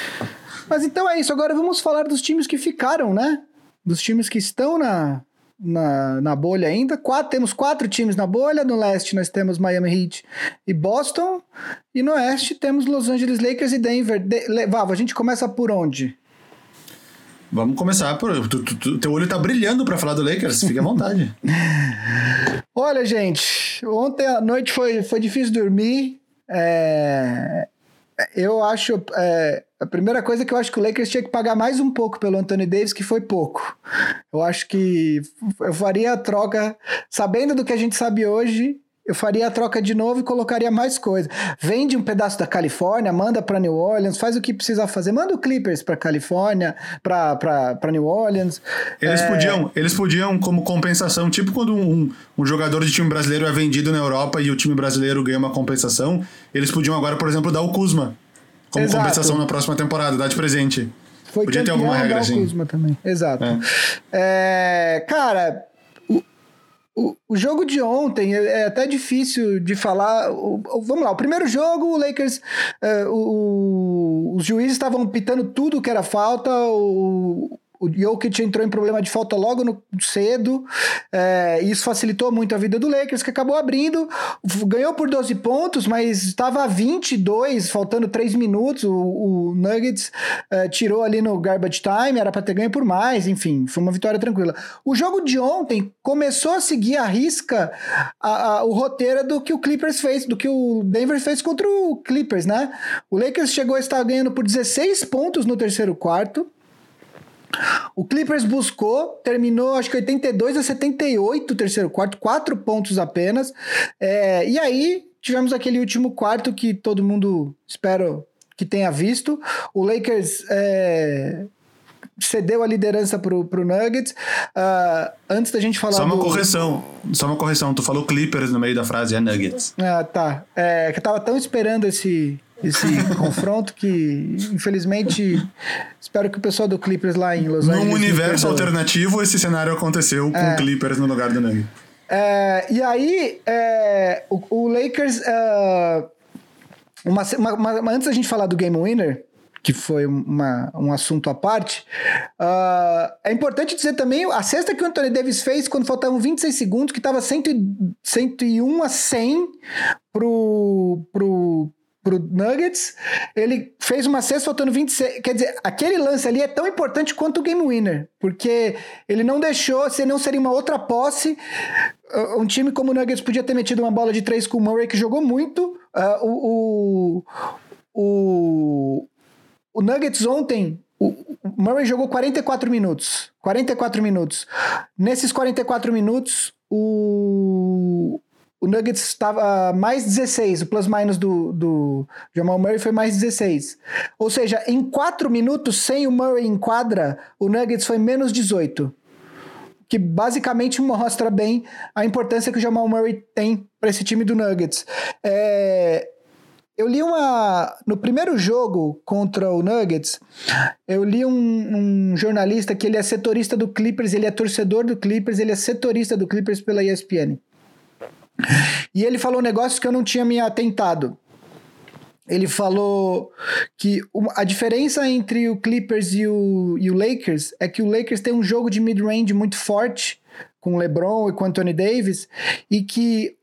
[SPEAKER 2] <laughs>
[SPEAKER 3] Mas então é isso, agora vamos falar dos times que ficaram, né? Dos times que estão na, na, na bolha ainda. Quatro, temos quatro times na bolha. No leste nós temos Miami Heat e Boston. E no oeste temos Los Angeles Lakers e Denver. De, Vava, a gente começa por onde?
[SPEAKER 2] Vamos começar por. Tu, tu, tu, teu olho tá brilhando para falar do Lakers, fique à vontade. <laughs>
[SPEAKER 3] Olha, gente, ontem à noite foi, foi difícil dormir. É, eu acho. É, a primeira coisa que eu acho que o Lakers tinha que pagar mais um pouco pelo Anthony Davis, que foi pouco. Eu acho que eu faria a troca, sabendo do que a gente sabe hoje, eu faria a troca de novo e colocaria mais coisa. Vende um pedaço da Califórnia, manda para New Orleans, faz o que precisa fazer. Manda o Clippers para Califórnia, para New Orleans.
[SPEAKER 2] Eles é... podiam, eles podiam como compensação, tipo quando um, um jogador de time brasileiro é vendido na Europa e o time brasileiro ganha uma compensação, eles podiam agora, por exemplo, dar o Kuzma como Exato. compensação na próxima temporada, dar de presente.
[SPEAKER 3] Foi Podia ter alguma regra assim. Kuzma também. Exato. É. É, cara, o, jogo de ontem é, é até difícil de falar. Vamos lá, o primeiro jogo, o Lakers, é, os juízes estavam pitando tudo que era falta, o, o Jokic entrou em problema de falta logo no cedo, é, isso facilitou muito a vida do Lakers, que acabou abrindo, ganhou por 12 pontos, mas estava a 22, faltando 3 minutos, o, o Nuggets é, tirou ali no garbage time, era para ter ganho por mais, enfim, foi uma vitória tranquila. O jogo de ontem começou a seguir a risca a, a, o roteiro do que o Clippers fez, do que o Denver fez contra o Clippers, né? O Lakers chegou a estar ganhando por 16 pontos no terceiro quarto, o Clippers buscou, terminou acho que 82 a 78 o terceiro quarto, quatro pontos apenas. É, e aí tivemos aquele último quarto que todo mundo espero que tenha visto. O Lakers é, cedeu a liderança pro, pro Nuggets. Uh, antes da gente falar.
[SPEAKER 2] Só uma do... correção. Só uma correção. Tu falou Clippers no meio da frase, é Nuggets.
[SPEAKER 3] Ah, tá. É que eu tava tão esperando esse, esse confronto que, infelizmente, espero que o pessoal do Clippers lá em Los Angeles.
[SPEAKER 2] Num universo alternativo, esse cenário aconteceu com é, Clippers no lugar do Nuggets.
[SPEAKER 3] É, e aí, é, o, o, Lakers. Uh, uma, uma, uma, antes da gente falar do Game Winner, que foi uma, um assunto à parte. Uh, é importante dizer também a cesta que o Anthony Davis fez quando faltavam 26 segundos, que estava 101 a 100 pro, pro, pro Nuggets. Ele fez uma cesta faltando 26. Quer dizer, aquele lance ali é tão importante quanto o game winner, porque ele não deixou, se não seria uma outra posse. Uh, um time como o Nuggets podia ter metido uma bola de três com o Murray, que jogou muito. Uh, o, o, o, o Nuggets ontem, o Murray jogou 44 minutos. 44 minutos. Nesses 44 minutos, o, o Nuggets estava mais 16. O plus-minus do, do Jamal Murray foi mais 16. Ou seja, em 4 minutos, sem o Murray em quadra, o Nuggets foi menos 18 que basicamente mostra bem a importância que o Jamal Murray tem para esse time do Nuggets. É, eu li uma. No primeiro jogo contra o Nuggets, eu li um, um, jornalista que ele é setorista do Clippers, ele é torcedor do Clippers, ele é setorista do Clippers pela ESPN. E ele falou negócios que eu não tinha me atentado. Ele falou que a diferença entre o Clippers e o, e o Lakers é que o Lakers tem um jogo de mid-range muito forte com LeBron e com Anthony Davis e que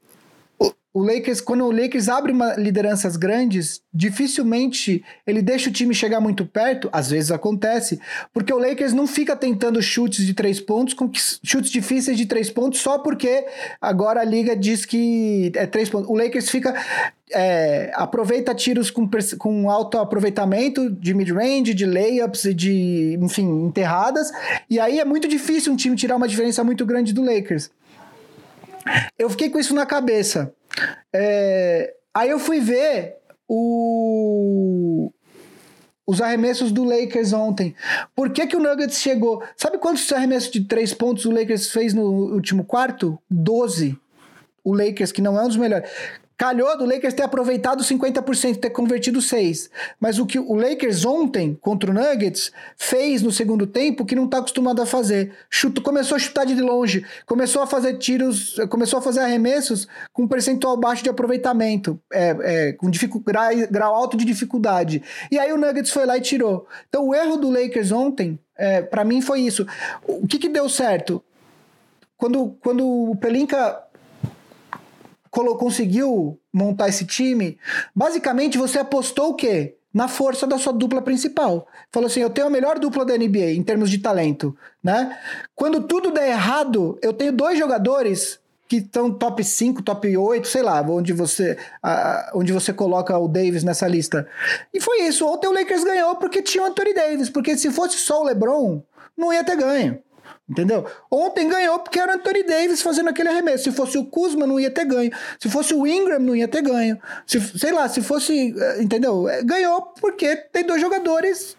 [SPEAKER 3] o Lakers, quando o Lakers abre uma lideranças grandes, dificilmente ele deixa o time chegar muito perto, às vezes acontece, porque o Lakers não fica tentando chutes de três pontos, com chutes difíceis de três pontos, só porque agora a liga diz que é três pontos. O Lakers fica. É, aproveita tiros com, com alto aproveitamento de mid-range, de layups e de, enfim, enterradas, e aí é muito difícil um time tirar uma diferença muito grande do Lakers. Eu fiquei com isso na cabeça. É, aí eu fui ver o, os arremessos do Lakers ontem. Por que, que o Nuggets chegou? Sabe quantos arremessos de três pontos o Lakers fez no último quarto? 12. O Lakers, que não é um dos melhores. Calhou do Lakers ter aproveitado 50%, ter convertido 6. Mas o que o Lakers ontem, contra o Nuggets, fez no segundo tempo que não está acostumado a fazer. Chuto, começou a chutar de longe, começou a fazer tiros, começou a fazer arremessos com percentual baixo de aproveitamento, é, é, com grau, grau alto de dificuldade. E aí o Nuggets foi lá e tirou. Então o erro do Lakers ontem, é, para mim, foi isso. O que, que deu certo? Quando, quando o Pelinka conseguiu montar esse time, basicamente você apostou o quê? Na força da sua dupla principal. Falou assim: eu tenho a melhor dupla da NBA em termos de talento, né? Quando tudo der errado, eu tenho dois jogadores que estão top 5, top 8, sei lá, onde você, onde você coloca o Davis nessa lista. E foi isso. Ontem o Lakers ganhou porque tinha o Anthony Davis, porque se fosse só o LeBron, não ia ter ganho. Entendeu? Ontem ganhou porque era o Anthony Davis fazendo aquele arremesso. Se fosse o Kuzma, não ia ter ganho. Se fosse o Ingram, não ia ter ganho. Se, sei lá, se fosse. Eh, entendeu? Eh, ganhou porque tem dois jogadores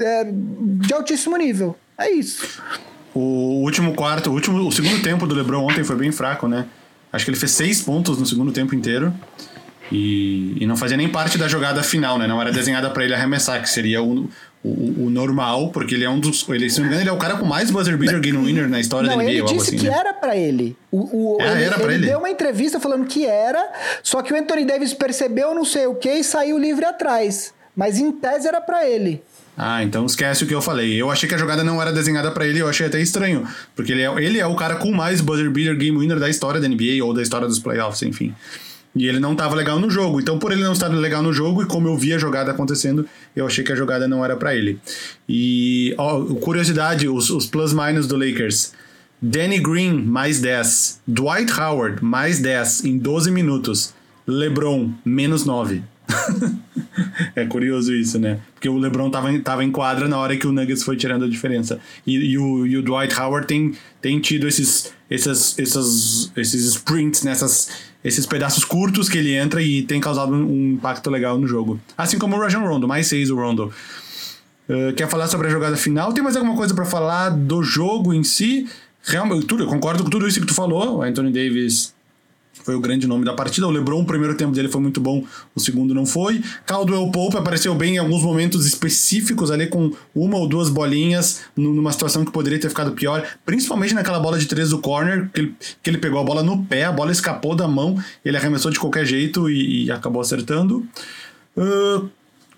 [SPEAKER 3] é, de altíssimo nível. É isso.
[SPEAKER 2] O último quarto, o, último, o segundo tempo do LeBron ontem foi bem fraco, né? Acho que ele fez seis pontos no segundo tempo inteiro. E, e não fazia nem parte da jogada final, né? Não era desenhada para ele arremessar, que seria o, o, o, normal, porque ele é um dos. Ele, se não me engano, ele é o cara com mais buzzer beater game winner na história
[SPEAKER 3] não,
[SPEAKER 2] da NBA.
[SPEAKER 3] Ele disse
[SPEAKER 2] assim,
[SPEAKER 3] que
[SPEAKER 2] né?
[SPEAKER 3] era para ele. O, o,
[SPEAKER 2] é,
[SPEAKER 3] ele,
[SPEAKER 2] era pra ele,
[SPEAKER 3] ele deu uma entrevista falando que era, só que o Anthony Davis percebeu não sei o que e saiu livre atrás. Mas em tese era para ele.
[SPEAKER 2] Ah, então esquece o que eu falei. Eu achei que a jogada não era desenhada para ele, eu achei até estranho. Porque ele é, ele é o cara com mais buzzer beater game winner da história da NBA ou da história dos playoffs, enfim. E ele não estava legal no jogo. Então, por ele não estar legal no jogo, e como eu vi a jogada acontecendo, eu achei que a jogada não era para ele. E, ó, curiosidade: os, os plus-minus do Lakers. Danny Green, mais 10. Dwight Howard, mais 10 em 12 minutos. LeBron, menos 9. <laughs> é curioso isso, né? Porque o LeBron tava, tava em quadra na hora que o Nuggets foi tirando a diferença. E, e, o, e o Dwight Howard tem, tem tido esses, esses, esses, esses sprints nessas esses pedaços curtos que ele entra e tem causado um impacto legal no jogo. Assim como o Rajon Rondo, mais seis o Rondo. Uh, quer falar sobre a jogada final? Tem mais alguma coisa para falar do jogo em si? Realmente, tudo, eu concordo com tudo isso que tu falou. O Anthony Davis foi o grande nome da partida. O LeBron, o primeiro tempo dele foi muito bom, o segundo não foi. Caldwell Pope apareceu bem em alguns momentos específicos ali com uma ou duas bolinhas numa situação que poderia ter ficado pior, principalmente naquela bola de três do corner, que ele, que ele pegou a bola no pé, a bola escapou da mão, ele arremessou de qualquer jeito e, e acabou acertando. Uh,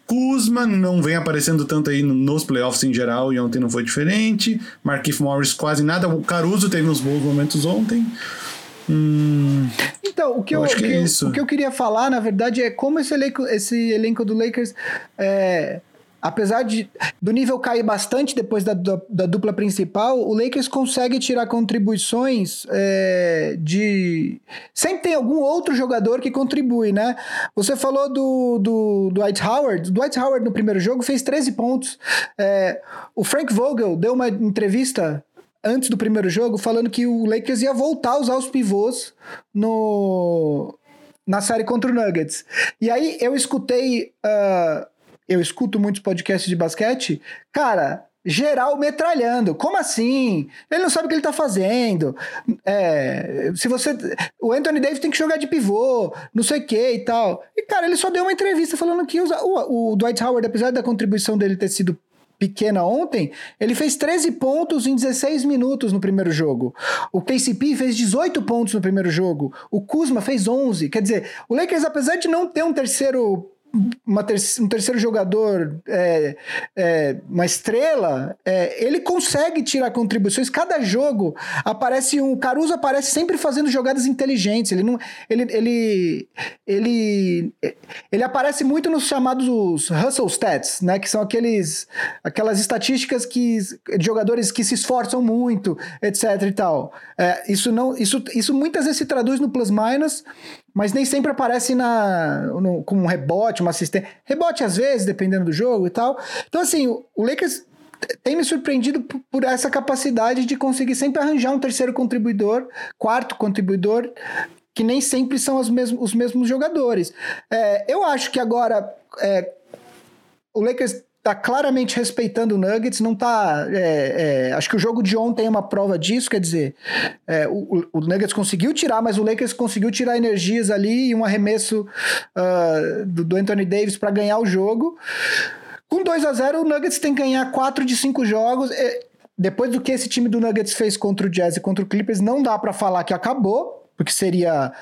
[SPEAKER 2] Kuzma não vem aparecendo tanto aí nos playoffs em geral e ontem não foi diferente. Markif Morris quase nada. O Caruso teve uns bons momentos ontem. Hum,
[SPEAKER 3] então, o que eu, eu que, é o que eu queria falar, na verdade, é como esse elenco, esse elenco do Lakers. É, apesar de, do nível cair bastante depois da, da, da, dupla principal, o Lakers consegue tirar contribuições é, de. Sempre tem algum outro jogador que contribui, né? Você falou do, do, do Dwight Howard. O Dwight Howard no primeiro jogo fez 13 pontos. É, o Frank Vogel deu uma entrevista antes do primeiro jogo, falando que o Lakers ia voltar a usar os pivôs no, na série contra o Nuggets. E aí eu escutei. Uh, eu escuto muitos podcasts de basquete. Cara, geral metralhando. Como assim? Ele não sabe o que ele tá fazendo. É, se você. O Anthony Davis tem que jogar de pivô, não sei o que e tal. E, cara, ele só deu uma entrevista falando que usa, o, o Dwight Howard, apesar da contribuição dele ter sido pequena ontem, ele fez 13 pontos em 16 minutos no primeiro jogo. O KCP fez 18 pontos no primeiro jogo. O Kuzma fez 11. Quer dizer, o Lakers, apesar de não ter um terceiro ter um terceiro jogador, é, é, uma estrela, é, ele consegue tirar contribuições. Cada jogo aparece um. Caruso aparece sempre fazendo jogadas inteligentes. Ele não. Ele, ele, ele, ele aparece muito nos chamados hustle stats, né? Que são aqueles, aquelas estatísticas que de jogadores que se esforçam muito, etc. e tal. É, isso não. Isso, isso muitas vezes se traduz no plus-minus mas nem sempre aparece na, no, um rebote, uma assistência. Rebote às vezes, dependendo do jogo e tal. Então, assim, o, o Lakers tem me surpreendido por, por essa capacidade de conseguir sempre arranjar um terceiro contribuidor, quarto contribuidor, que nem sempre são os mesmos, os mesmos jogadores. É, eu acho que agora. É, o Lakers tá claramente respeitando o Nuggets, não tá. É, é, acho que o jogo de ontem é uma prova disso, quer dizer, é, o, o, Nuggets conseguiu tirar, mas o Lakers conseguiu tirar energias ali e um arremesso uh, do, do, Anthony Davis para ganhar o jogo. Com 2 a 0 o Nuggets tem que ganhar 4 de 5 jogos. É, depois do que esse time do Nuggets fez contra o Jazz e contra o Clippers, não dá para falar que acabou, porque seria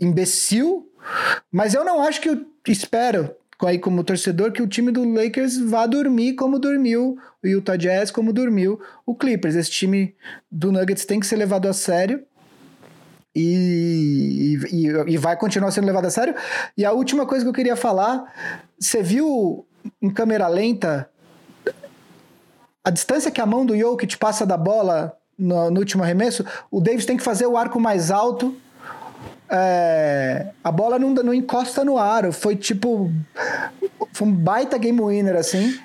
[SPEAKER 3] imbecil. Mas eu não acho que eu espero aí como torcedor que o time do Lakers vá dormir como dormiu o Utah Jazz, como dormiu o Clippers. Esse time do Nuggets tem que ser levado a sério. E, e, e vai continuar sendo levado a sério. E a última coisa que eu queria falar: você viu em câmera lenta a distância que a mão do Jokic passa da bola no, no último arremesso? O Davis tem que fazer o arco mais alto é, a bola não, não encosta no aro. Foi tipo. Foi um baita game winner, assim.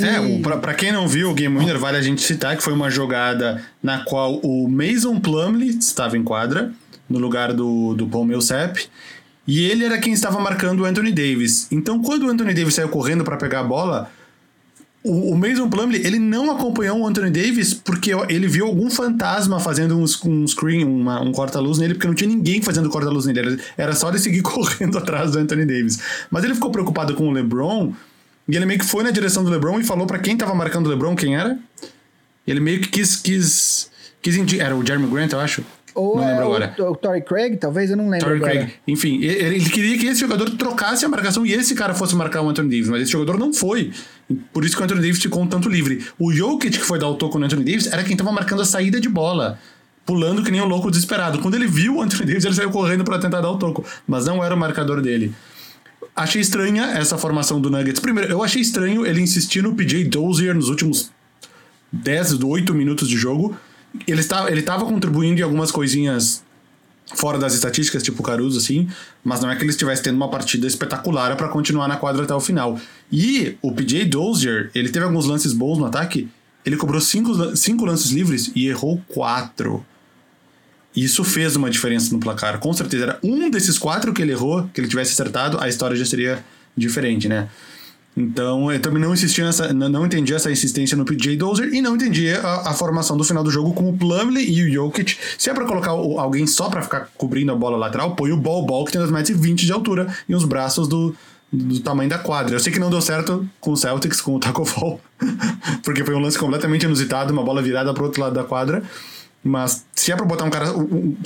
[SPEAKER 2] É, e... pra, pra quem não viu o game winner, vale a gente citar que foi uma jogada na qual o Mason Plumley estava em quadra, no lugar do, do Paul Millsap. E ele era quem estava marcando o Anthony Davis. Então, quando o Anthony Davis saiu correndo para pegar a bola, o, o Mason Plumlee, ele não acompanhou o Anthony Davis porque ele viu algum fantasma fazendo um, um screen, uma, um corta-luz nele, porque não tinha ninguém fazendo corta-luz nele. Era, era só ele seguir <laughs> correndo atrás do Anthony Davis. Mas ele ficou preocupado com o LeBron e ele meio que foi na direção do LeBron e falou para quem tava marcando o LeBron quem era. Ele meio que quis. quis, quis era o Jeremy Grant, eu acho.
[SPEAKER 3] Ou não é lembro agora. O, o Torrey Craig, talvez, eu não lembro Torrey agora. Craig.
[SPEAKER 2] Enfim, ele, ele, queria que esse jogador trocasse a marcação e esse cara fosse marcar o Anthony Davis, mas esse jogador não foi. Por isso que o Anthony Davis ficou um tanto livre. O Jokic, que foi dar o toco no Anthony Davis, era quem tava marcando a saída de bola. Pulando que nem um louco desesperado. Quando ele viu o Anthony Davis, ele saiu correndo para tentar dar o toco. Mas não era o marcador dele. Achei estranha essa formação do Nuggets. Primeiro, eu achei estranho ele insistir no PJ Dozier nos últimos 10, 8 minutos de jogo. Ele estava, ele estava contribuindo em algumas coisinhas fora das estatísticas, tipo Caruso, assim, mas não é que ele estivesse tendo uma partida espetacular para continuar na quadra até o final. E o PJ Dozier, ele teve alguns lances bons no ataque, ele cobrou cinco, cinco lances livres e errou quatro. Isso fez uma diferença no placar. Com certeza, era um desses quatro que ele errou, que ele tivesse acertado, a história já seria diferente, né? Então, eu também não insisti nessa, não entendi essa insistência no PJ Dozer e não entendi a, a, formação do final do jogo com o Plumlee e o Jokic. Se é pra colocar o, alguém só pra ficar cobrindo a bola lateral, põe o Ball Ball que tem 2,20 metros de altura e os braços do, do tamanho da quadra. Eu sei que não deu certo com o Celtics, com o Taco Fall, <laughs> porque foi um lance completamente inusitado, uma bola virada pro outro lado da quadra. Mas se é pra botar um cara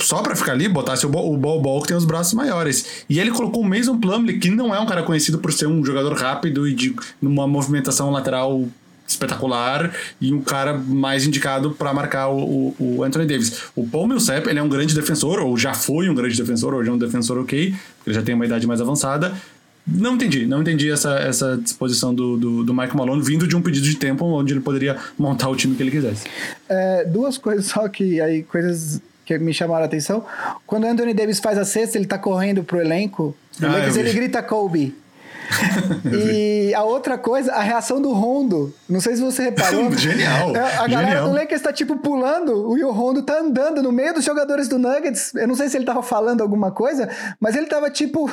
[SPEAKER 2] só pra ficar ali, botasse o Ball Ball, ball que tem os braços maiores. E ele colocou o Mason Plumlee, que não é um cara conhecido por ser um jogador rápido e de uma movimentação lateral espetacular e um cara mais indicado para marcar o, o, Anthony Davis. O Paul Millsap, ele é um grande defensor, ou já foi um grande defensor, hoje é um defensor ok, ele já tem uma idade mais avançada, não entendi, não entendi essa, essa disposição do, do, do Mike Malone vindo de um pedido de tempo onde ele poderia montar o time que ele quisesse.
[SPEAKER 3] É, duas coisas só que aí, coisas que me chamaram a atenção. Quando o Anthony Davis faz a cesta, ele tá correndo pro elenco, ah, Lakers, ele grita Kobe. <laughs> e a outra coisa, a reação do Rondo. Não sei se você reparou. <laughs>
[SPEAKER 2] Genial.
[SPEAKER 3] É, a galera Genial. do Lakers tá tipo pulando, o Rondo tá andando no meio dos jogadores do Nuggets. Eu não sei se ele tava falando alguma coisa, mas ele tava tipo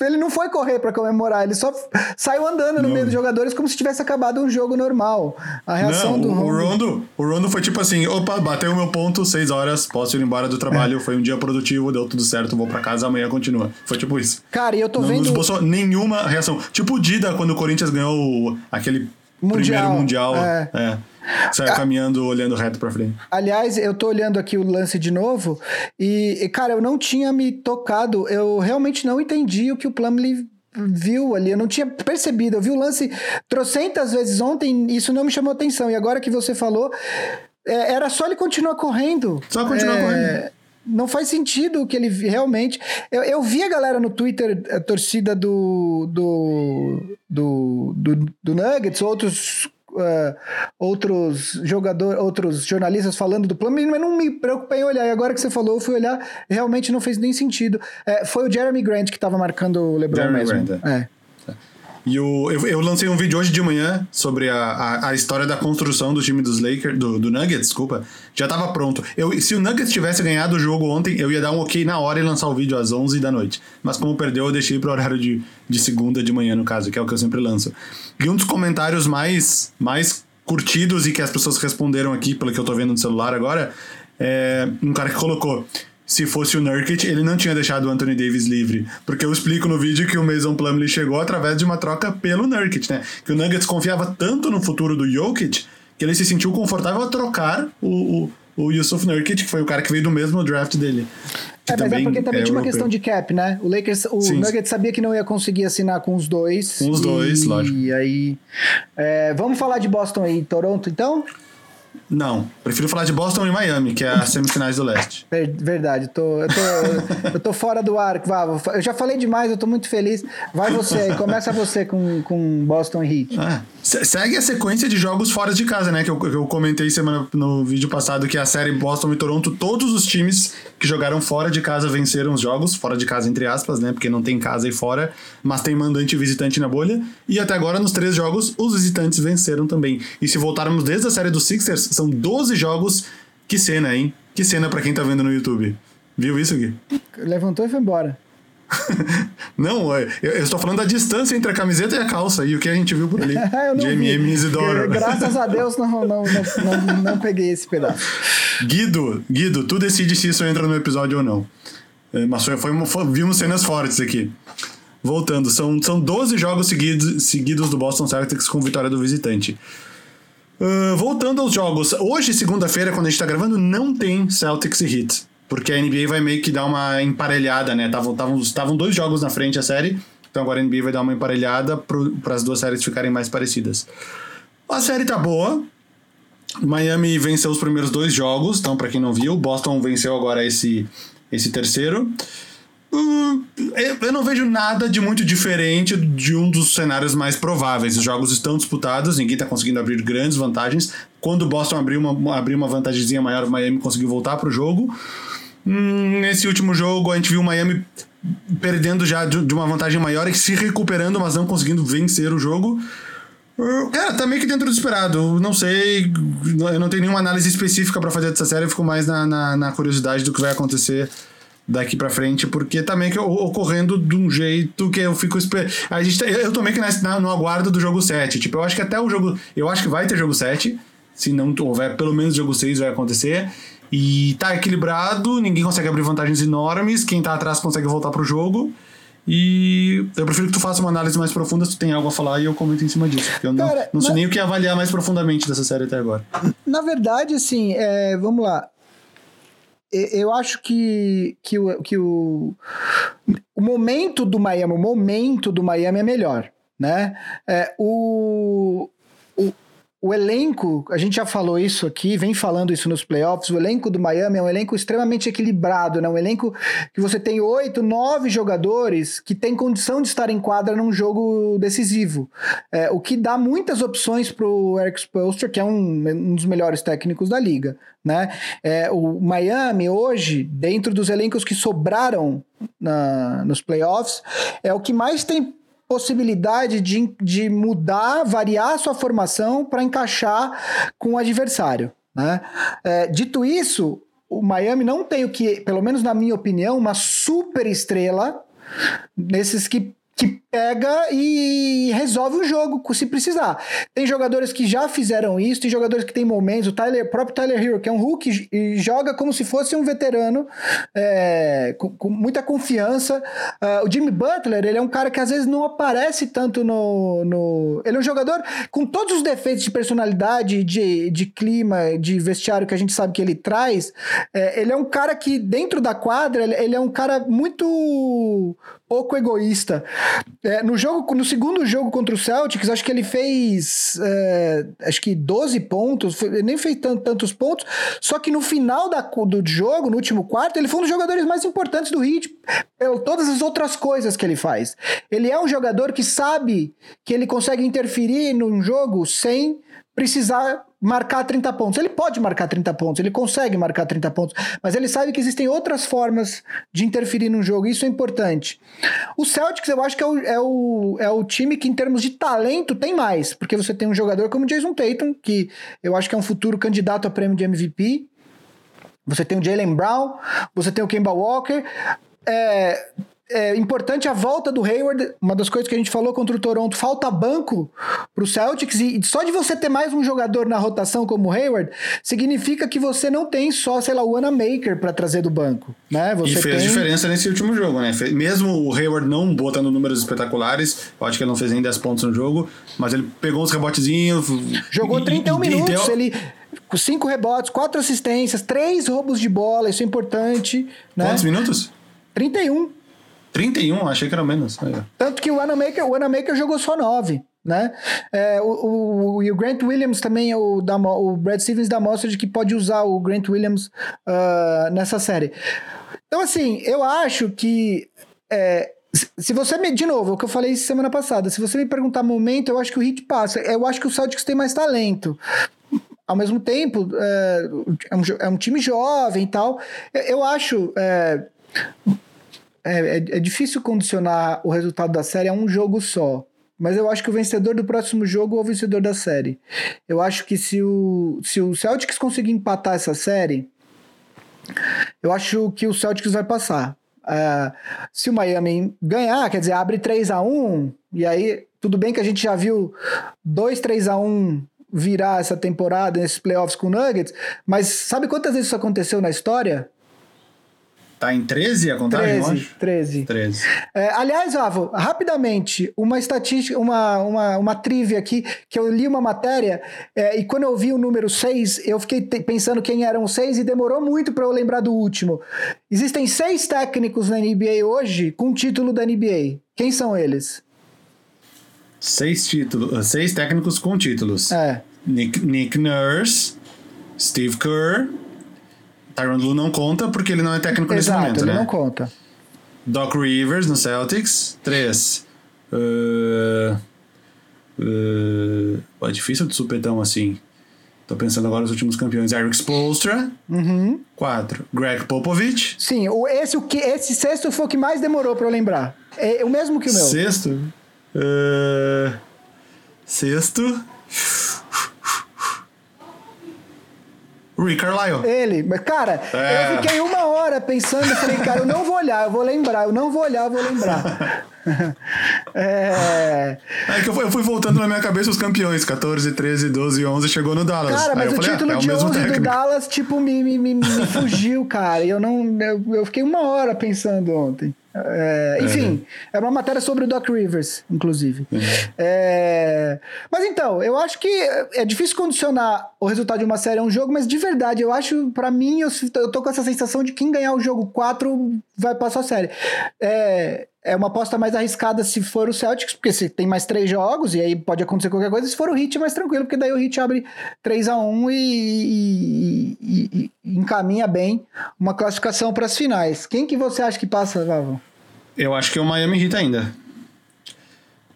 [SPEAKER 3] ele não foi correr para comemorar, ele só saiu andando no não. meio dos jogadores como se tivesse acabado um jogo normal. A reação
[SPEAKER 2] não,
[SPEAKER 3] do
[SPEAKER 2] Rondo. O Rondo, o Rondo foi tipo assim: opa, bateu o meu ponto, seis horas, posso ir embora do trabalho, é. foi um dia produtivo, deu tudo certo, vou para casa, amanhã continua. Foi tipo isso.
[SPEAKER 3] Cara, e eu tô
[SPEAKER 2] não,
[SPEAKER 3] vendo. Não
[SPEAKER 2] esboçou nenhuma reação. Tipo o Dida quando o Corinthians ganhou aquele mundial. primeiro mundial. É. é. Saiu ah, caminhando, olhando reto pra frente.
[SPEAKER 3] Aliás, eu tô olhando aqui o lance de novo e, e, cara, eu não tinha me tocado. Eu realmente não entendi o que o Plumlee viu ali. Eu não tinha percebido. Eu vi o lance trocentas vezes ontem isso não me chamou atenção. E agora que você falou, é, era só ele continuar correndo.
[SPEAKER 2] Só continuar é, correndo.
[SPEAKER 3] Não faz sentido que ele realmente. Eu, eu vi a galera no Twitter, a torcida do, do, do, do, do Nuggets, outros uh, outros jogadores, outros jornalistas falando do plano, mas não me preocupei em olhar. E agora que você falou, eu fui olhar, realmente não fez nem sentido. É, foi o Jeremy Grant que estava marcando o LeBron Jeremy mesmo. Grant, é. é.
[SPEAKER 2] E o, eu, eu, lancei um vídeo hoje de manhã sobre a, a, a história da construção do time dos Lakers, do, do, Nuggets, desculpa. Já tava pronto. Eu, se o Nuggets tivesse ganhado o jogo ontem, eu ia dar um ok na hora e lançar o vídeo às 11 da noite. Mas como perdeu, eu deixei pro horário de, de segunda de manhã, no caso, que é o que eu sempre lanço. E um dos comentários mais, mais curtidos e que as pessoas responderam aqui, pelo que eu tô vendo no celular agora, é um cara que colocou se fosse o Nurkic, ele não tinha deixado o Anthony Davis livre. Porque eu explico no vídeo que o Mason Plumlee chegou através de uma troca pelo Nurkic, né? Que o Nuggets confiava tanto no futuro do Jokic que ele se sentiu confortável a trocar o, o, o Yusuf Nurkic, que foi o cara que veio do mesmo draft dele.
[SPEAKER 3] É, mas é porque também é tinha uma questão de cap, né? O Lakers, o Sim. Nuggets sabia que não ia conseguir assinar com os dois.
[SPEAKER 2] Com os e, dois, lógico.
[SPEAKER 3] E aí. É, vamos falar de Boston e Toronto, então?
[SPEAKER 2] Não, prefiro falar de Boston e Miami, que é as semifinais do leste.
[SPEAKER 3] Verdade, tô, eu, tô, eu tô fora do ar. Eu já falei demais, eu tô muito feliz. Vai você aí, começa você com, com Boston Heat.
[SPEAKER 2] Ah, segue a sequência de jogos fora de casa, né? Que eu, que eu comentei semana, no vídeo passado que a série Boston e Toronto, todos os times que jogaram fora de casa venceram os jogos, fora de casa entre aspas, né? Porque não tem casa aí fora, mas tem mandante e visitante na bolha. E até agora, nos três jogos, os visitantes venceram também. E se voltarmos desde a série dos Sixers, são 12 jogos. Que cena, hein? Que cena para quem tá vendo no YouTube. Viu isso aqui?
[SPEAKER 3] Levantou e foi embora. <laughs>
[SPEAKER 2] não, eu, eu, estou falando da distância entre a camiseta e a calça e o que a gente viu por ali. <laughs> de MM Isidoro.
[SPEAKER 3] Graças a Deus não, não, não, não, não peguei esse pedaço.
[SPEAKER 2] Guido, Guido, tu decide se isso entra no episódio ou não. É, mas foi, foi, foi, vimos cenas fortes aqui. Voltando, são, são 12 jogos seguidos, seguidos do Boston Celtics com vitória do visitante. Uh, voltando aos jogos, hoje, segunda-feira, quando a gente tá gravando, não tem Celtics e Heat. Porque a NBA vai meio que dar uma emparelhada, né? Estavam dois jogos na frente a série, então agora a NBA vai dar uma emparelhada para as duas séries ficarem mais parecidas. A série tá boa. Miami venceu os primeiros dois jogos, então para quem não viu, Boston venceu agora esse, esse terceiro. Hum, eu não vejo nada de muito diferente de um dos cenários mais prováveis. Os jogos estão disputados, ninguém está conseguindo abrir grandes vantagens. Quando o Boston abriu uma, abriu uma vantagemzinha maior, o Miami conseguiu voltar para o jogo. Hum, nesse último jogo, a gente viu o Miami perdendo já de, uma vantagem maior e se recuperando, mas não conseguindo vencer o jogo. Cara, tá meio que dentro do esperado. Não sei, eu não tenho nenhuma análise específica para fazer dessa série, eu fico mais na, na, na curiosidade do que vai acontecer daqui para frente, porque tá meio que ocorrendo de um jeito que eu fico esperando. A gente, tá, eu tô meio que na, no aguardo do jogo 7. Tipo, eu acho que até o jogo. Eu acho que vai ter jogo 7. Se não houver, pelo menos jogo 6 vai acontecer. E tá equilibrado, ninguém consegue abrir vantagens enormes, quem tá atrás consegue voltar pro jogo. E eu prefiro que tu faça uma análise mais profunda se tu tem algo a falar e eu comento em cima disso. Porque eu Cara, não, não sei nem o que avaliar mais profundamente dessa série até agora.
[SPEAKER 3] Na verdade, assim, é, vamos lá eu acho que, que, o, que o, o momento do Miami, o momento do Miami é melhor, né? É, o, o elenco, a gente já falou isso aqui, vem falando isso nos playoffs, o elenco do Miami é um elenco extremamente equilibrado, né? Um elenco que você tem oito, nove jogadores que tem condição de estar em quadra num jogo decisivo. É, o que dá muitas opções para o Eric Spoelstra, que é um, um, dos melhores técnicos da liga, né? É, o Miami hoje, dentro dos elencos que sobraram na, nos playoffs, é o que mais tem possibilidade de, de mudar, variar a sua formação para encaixar com o adversário. Né? É, dito isso, o Miami não tem o que, pelo menos na minha opinião, uma super estrela nesses que que pega e resolve o jogo se precisar. Tem jogadores que já fizeram isso, tem jogadores que tem momentos, o Tyler, próprio Tyler Hero, que é um Hulk, e joga como se fosse um veterano, é, com, com, muita confiança. Uh, o Jimmy Butler, ele é um cara que às vezes não aparece tanto no, no... Ele é um jogador com todos os defeitos de personalidade, de, de clima, de vestiário que a gente sabe que ele traz. É, ele é um cara que, dentro da quadra, ele, ele é um cara muito pouco egoísta. É, no jogo, no segundo jogo contra o Celtics, acho que ele fez é, acho que 12 pontos, nem fez tanto, tantos pontos, só que no final da, do jogo, no último quarto, ele foi um dos jogadores mais importantes do Heat, pelo todas as outras coisas que ele faz. Ele é um jogador que sabe que ele consegue interferir num jogo sem precisar marcar 30 pontos. Ele pode marcar 30 pontos, ele consegue marcar 30 pontos, mas ele sabe que existem outras formas de interferir no jogo, e isso é importante. O Celtics, eu acho que é o, é, o, é o time que, em termos de talento, tem mais, porque você tem um jogador como Jason Tatum, que eu acho que é um futuro candidato a prêmio de MVP. Você tem o Jalen Brown, você tem o Kemba Walker. É, é importante a volta do Hayward. Uma das coisas que a gente falou contra o Toronto, falta banco para o Celtics. E só de você ter mais um jogador na rotação como o Hayward, significa que você não tem só, sei lá, o Maker para trazer do banco. Né? Você
[SPEAKER 2] e fez
[SPEAKER 3] tem...
[SPEAKER 2] diferença nesse último jogo, né? Mesmo o Hayward não botando números espetaculares, eu acho que ele não fez nem 10 pontos no jogo, mas ele pegou uns rebotezinhos.
[SPEAKER 3] Jogou 31 e, minutos, e deu... ele com cinco rebotes, quatro assistências, três roubos de bola, isso é importante. Né?
[SPEAKER 2] Quantos minutos?
[SPEAKER 3] 31.
[SPEAKER 2] 31, achei que era menos.
[SPEAKER 3] Tanto que o Anamaker, o Anamaker jogou só 9. Né? É, o, o, o, Grant Williams também, o, da, o Brad Stevens dá mostra de que pode usar o Grant Williams uh, nessa série. Então, assim, eu acho que. É, se você me. De novo, o que eu falei semana passada, se você me perguntar momento, eu acho que o Heat passa. Eu acho que o Celtics tem mais talento. Ao mesmo tempo, é, é, um, é um time jovem e tal. Eu acho. É, é, é, difícil condicionar o resultado da série a um jogo só. Mas eu acho que o vencedor do próximo jogo é o vencedor da série. Eu acho que se o, se o Celtics conseguir empatar essa série, eu acho que o Celtics vai passar. Uh, se o Miami ganhar, quer dizer, abre 3 a 1 e aí tudo bem que a gente já viu 2 3 a 1 virar essa temporada nesses playoffs com o Nuggets, mas sabe quantas vezes isso aconteceu na história?
[SPEAKER 2] Tá em 13 a contagem,
[SPEAKER 3] 13, 13.
[SPEAKER 2] 13.
[SPEAKER 3] É, aliás, Avo, rapidamente, uma estatística, uma, uma, uma trivia aqui, que eu li uma matéria, é, e quando eu vi o número 6, eu fiquei pensando quem eram os seis e demorou muito para eu lembrar do último. Existem seis técnicos na NBA hoje com título da NBA. Quem são eles?
[SPEAKER 2] Seis títulos, seis técnicos com títulos.
[SPEAKER 3] É.
[SPEAKER 2] Nick, Nick Nurse, Steve Kerr, Tyron Lue não conta porque ele não é técnico
[SPEAKER 3] Exato,
[SPEAKER 2] nesse momento,
[SPEAKER 3] ele
[SPEAKER 2] né?
[SPEAKER 3] não conta.
[SPEAKER 2] Doc Rivers no Celtics. Três. Uh, uh, é difícil de supetão assim. Tô pensando agora nos últimos campeões. Eric Spolstra.
[SPEAKER 3] Uhum.
[SPEAKER 2] Quatro. Greg Popovich.
[SPEAKER 3] Sim, o, esse, o que, esse sexto foi o que mais demorou pra eu lembrar. É o mesmo que o meu.
[SPEAKER 2] Sexto? Uh, sexto. Rick Carlisle.
[SPEAKER 3] Ele, mas cara, é. eu fiquei uma hora pensando, falei, cara, eu não vou olhar, eu vou lembrar, eu não vou olhar, eu vou lembrar. <laughs>
[SPEAKER 2] é... é que eu fui, eu fui, voltando na minha cabeça os campeões, 14, 13, 12, 11, chegou no Dallas.
[SPEAKER 3] Cara, mas o
[SPEAKER 2] falei,
[SPEAKER 3] título
[SPEAKER 2] ah, é
[SPEAKER 3] de
[SPEAKER 2] o
[SPEAKER 3] 11
[SPEAKER 2] técnico.
[SPEAKER 3] do Dallas, tipo, me, me, me, me fugiu, cara, eu não, eu, eu fiquei uma hora pensando ontem. É, enfim, é. é uma matéria sobre o Doc Rivers, inclusive. Uhum. É, mas então, eu acho que é difícil condicionar o resultado de uma série a um jogo, mas de verdade, eu acho, para mim, eu, eu tô com essa sensação de quem ganhar o jogo 4 vai passar a série. É, é uma aposta mais arriscada se for o Celtics, porque se tem mais três jogos, e aí pode acontecer qualquer coisa. Se for o Heat, é mais tranquilo, porque daí o Heat abre 3 a 1 e, e, e, e encaminha bem uma classificação para as finais. Quem que você acha que passa, Vavão?
[SPEAKER 2] Eu acho que é o Miami Heat ainda.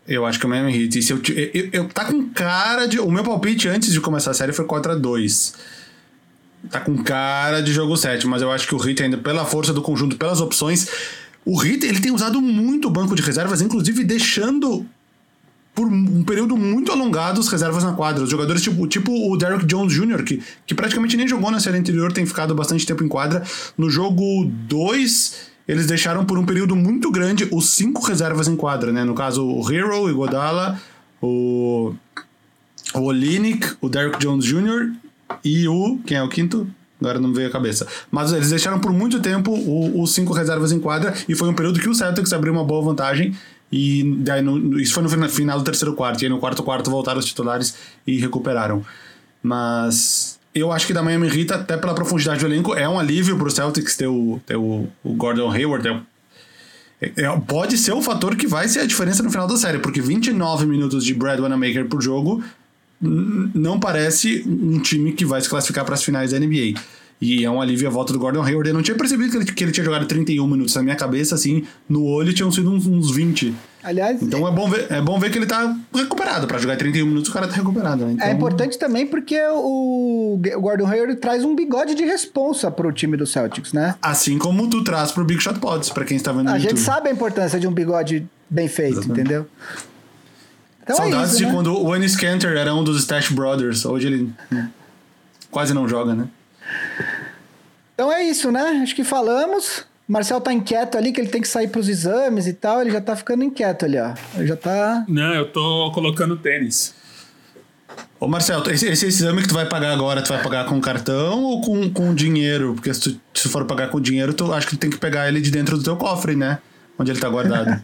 [SPEAKER 2] Eu acho que é o Miami Heat. E se eu, eu, eu, tá com cara de. O meu palpite antes de começar a série foi 4 a 2 Tá com cara de jogo 7, mas eu acho que o Heat ainda, pela força do conjunto, pelas opções o Heat ele tem usado muito o banco de reservas, inclusive deixando por um período muito alongado as reservas na quadra. Os jogadores tipo, tipo o Derrick Jones Jr., que, que praticamente nem jogou na série anterior, tem ficado bastante tempo em quadra. No jogo 2, eles deixaram por um período muito grande os cinco reservas em quadra, né? No caso, o Hero, o Godala, o, o Olinick, o Derrick Jones Jr. e o. Quem é o quinto? Agora não me veio a cabeça. Mas eles deixaram por muito tempo os cinco reservas em quadra e foi um período que o Celtics abriu uma boa vantagem. E daí no, isso foi no final do terceiro quarto. E aí no quarto quarto voltaram os titulares e recuperaram. Mas eu acho que da Miami Heat, até pela profundidade do elenco, é um alívio pro Celtics ter o, ter o, o Gordon Hayward. É, é, pode ser o fator que vai ser a diferença no final da série, porque 29 minutos de Brad Wanamaker por jogo não parece um time que vai se classificar para as finais da NBA. E é um alívio a volta do Gordon Hayward. Eu não tinha percebido que ele, que ele tinha jogado 31 minutos. Na minha cabeça, assim, no olho tinham sido uns, uns 20.
[SPEAKER 3] Aliás,
[SPEAKER 2] então é bom ver, é bom ver que ele tá recuperado. Para jogar 31 minutos, o cara tá recuperado. Né?
[SPEAKER 3] É
[SPEAKER 2] então...
[SPEAKER 3] É importante também porque o Gordon Hayward traz um bigode de responsa pro time do Celtics, né?
[SPEAKER 2] Assim como tu traz pro Big Shot Pods, para quem está vendo no
[SPEAKER 3] A
[SPEAKER 2] YouTube.
[SPEAKER 3] gente sabe a importância de um bigode bem feito,
[SPEAKER 2] Exatamente.
[SPEAKER 3] entendeu? Então
[SPEAKER 2] Saudades
[SPEAKER 3] é isso,
[SPEAKER 2] de
[SPEAKER 3] né?
[SPEAKER 2] quando o Ennis Cantor era um dos Stash Brothers. Hoje ele né, quase não joga, né?
[SPEAKER 3] Então é isso, né? Acho que falamos. O Marcel tá inquieto ali, que ele tem que sair pros exames e tal. Ele já tá ficando inquieto ali, ó. Ele já tá.
[SPEAKER 1] Não, eu tô colocando tênis.
[SPEAKER 2] Ô Marcelo, esse, esse exame que tu vai pagar agora, tu vai pagar com cartão ou com, com dinheiro? Porque se tu se for pagar com dinheiro, tu acho que tu tem que pegar ele de dentro do teu cofre, né? Onde ele tá guardado. <laughs>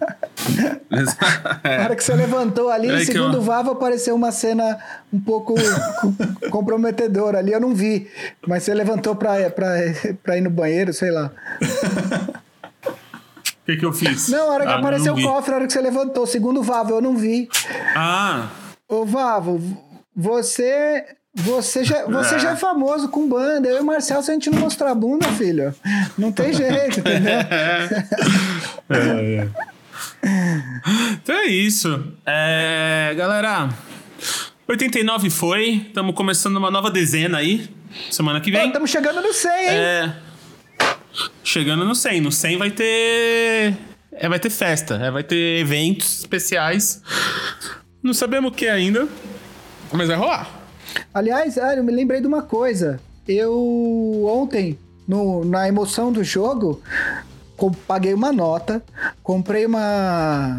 [SPEAKER 3] Na hora que você levantou ali,
[SPEAKER 1] que
[SPEAKER 3] segundo
[SPEAKER 1] eu-
[SPEAKER 3] o Vava, apareceu uma cena um pouco co- <laughs> comprometedora ali. Eu não vi. Mas você levantou pra, pra, pra ir no banheiro, sei lá.
[SPEAKER 1] O que, que eu fiz?
[SPEAKER 3] Não, a hora que
[SPEAKER 1] Ah,
[SPEAKER 3] apareceu o cofre, a hora que você levantou. Segundo o Vava, eu não vi.
[SPEAKER 1] Ah,
[SPEAKER 3] Ô, Vavo, você. Você já, você
[SPEAKER 1] Ah.
[SPEAKER 3] já é famoso com banda. Eu e o Marcel, se a gente não mostrar a bunda, filho, não tem jeito, entendeu? <laughs>
[SPEAKER 1] então é isso. É, galera, 89 foi. Estamos começando uma nova dezena aí. Semana que vem.
[SPEAKER 3] Estamos chegando no 100, hein?
[SPEAKER 1] É. Chegando no 100. No 100 vai ter. É, vai ter festa. É, vai ter eventos especiais. Não sabemos o que ainda. Mas vai rolar.
[SPEAKER 3] Aliás, ah, eu me lembrei de uma coisa. Eu ontem, no- na emoção do jogo, com- paguei uma nota, comprei uma,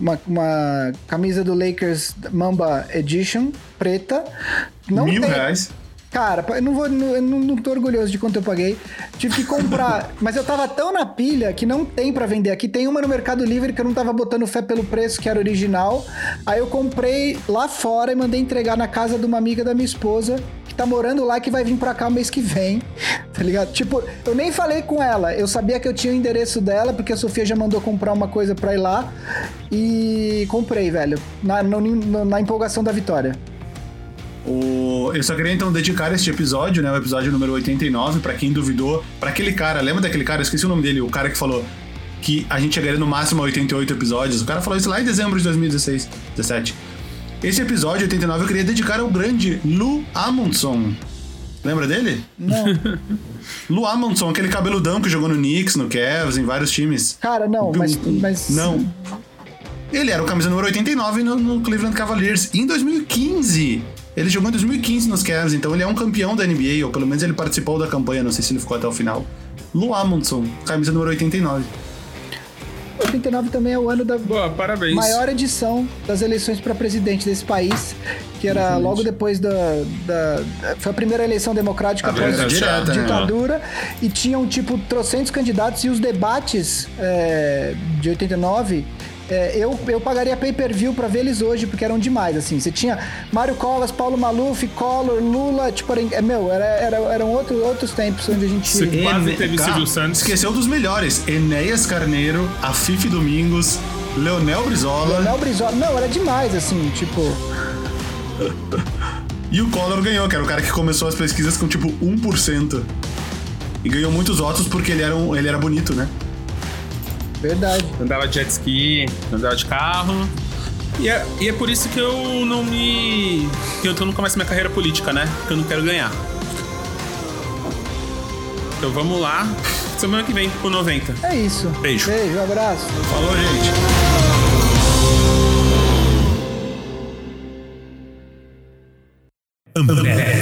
[SPEAKER 3] uma, uma camisa do Lakers Mamba Edition preta. Não
[SPEAKER 2] Mil
[SPEAKER 3] tem-
[SPEAKER 2] reais.
[SPEAKER 3] Cara, eu não, vou, não, não tô orgulhoso de quanto eu paguei. Tive que comprar, <laughs> mas eu tava tão na pilha que não tem pra vender aqui. Tem uma no Mercado Livre que eu não tava botando fé pelo preço, que era original. Aí eu comprei lá fora e mandei entregar na casa de uma amiga da minha esposa, que tá morando lá, que vai vir pra cá mês que vem. <laughs> Tá ligado? Tipo, eu nem falei com ela. Eu sabia que eu tinha o endereço dela, porque a Sofia já mandou comprar uma coisa pra ir lá. E comprei, velho. Na, na empolgação da vitória.
[SPEAKER 2] O- Eu só queria então dedicar este episódio, né? O episódio número 89, pra quem duvidou. Pra aquele cara, lembra daquele cara? Eu esqueci o nome dele, o cara que falou que a gente chegaria no máximo a 88 episódios. O cara falou isso lá em dezembro de 2016, 17. Esse episódio 89 eu queria dedicar ao grande Lu Amundson. Lembra dele?
[SPEAKER 3] Não. <laughs>
[SPEAKER 2] Lu Amundson, aquele cabeludão que jogou no Knicks, no Cavs, em vários times.
[SPEAKER 3] Cara, não, mas. mas...
[SPEAKER 2] Não. Ele era o camisa número 89 no, no Cleveland Cavaliers em 2015. Ele jogou em 2015 nos Cavs, então ele é um campeão da NBA, ou pelo menos ele participou da campanha, não sei se ele ficou até o final. Lu Amundson, camisa número 89.
[SPEAKER 3] 89 também é o ano da
[SPEAKER 1] Boa, parabéns.
[SPEAKER 3] maior edição das eleições para presidente desse país, que era logo depois da, da- Foi a primeira eleição democrática
[SPEAKER 1] A
[SPEAKER 3] após a
[SPEAKER 2] direta, né?
[SPEAKER 3] ditadura, e tinham, tipo, trocentos candidatos, e os debates é, de 89. É, eu, eu pagaria pay-per-view pra ver eles hoje, porque eram demais, assim. Você tinha Mário Covas, Paulo Maluf, Collor, Lula, tipo, era, é, meu, era, era- eram outro, outros tempos onde a gente...
[SPEAKER 1] Você quase
[SPEAKER 2] Ene-
[SPEAKER 1] teve Silvio Santos.
[SPEAKER 2] Esqueceu dos melhores. Enéas Carneiro, Afif Domingos, Leonel Brizola
[SPEAKER 3] Leonel Brizola, não, era demais, assim, tipo... <laughs>
[SPEAKER 2] e o Collor ganhou, que era o cara que começou as pesquisas com tipo 1%. E ganhou muitos votos porque ele era, um- ele era bonito, né?
[SPEAKER 3] Verdade.
[SPEAKER 1] Andava de jet ski, andava de carro. E é, e é por isso que eu não me. que eu não começo minha carreira política, né? Porque eu não quero ganhar. Então vamos lá. Semana que vem pro 90.
[SPEAKER 3] É isso.
[SPEAKER 1] Beijo.
[SPEAKER 3] Beijo, abraço.
[SPEAKER 2] Falou, gente.
[SPEAKER 4] Ambev.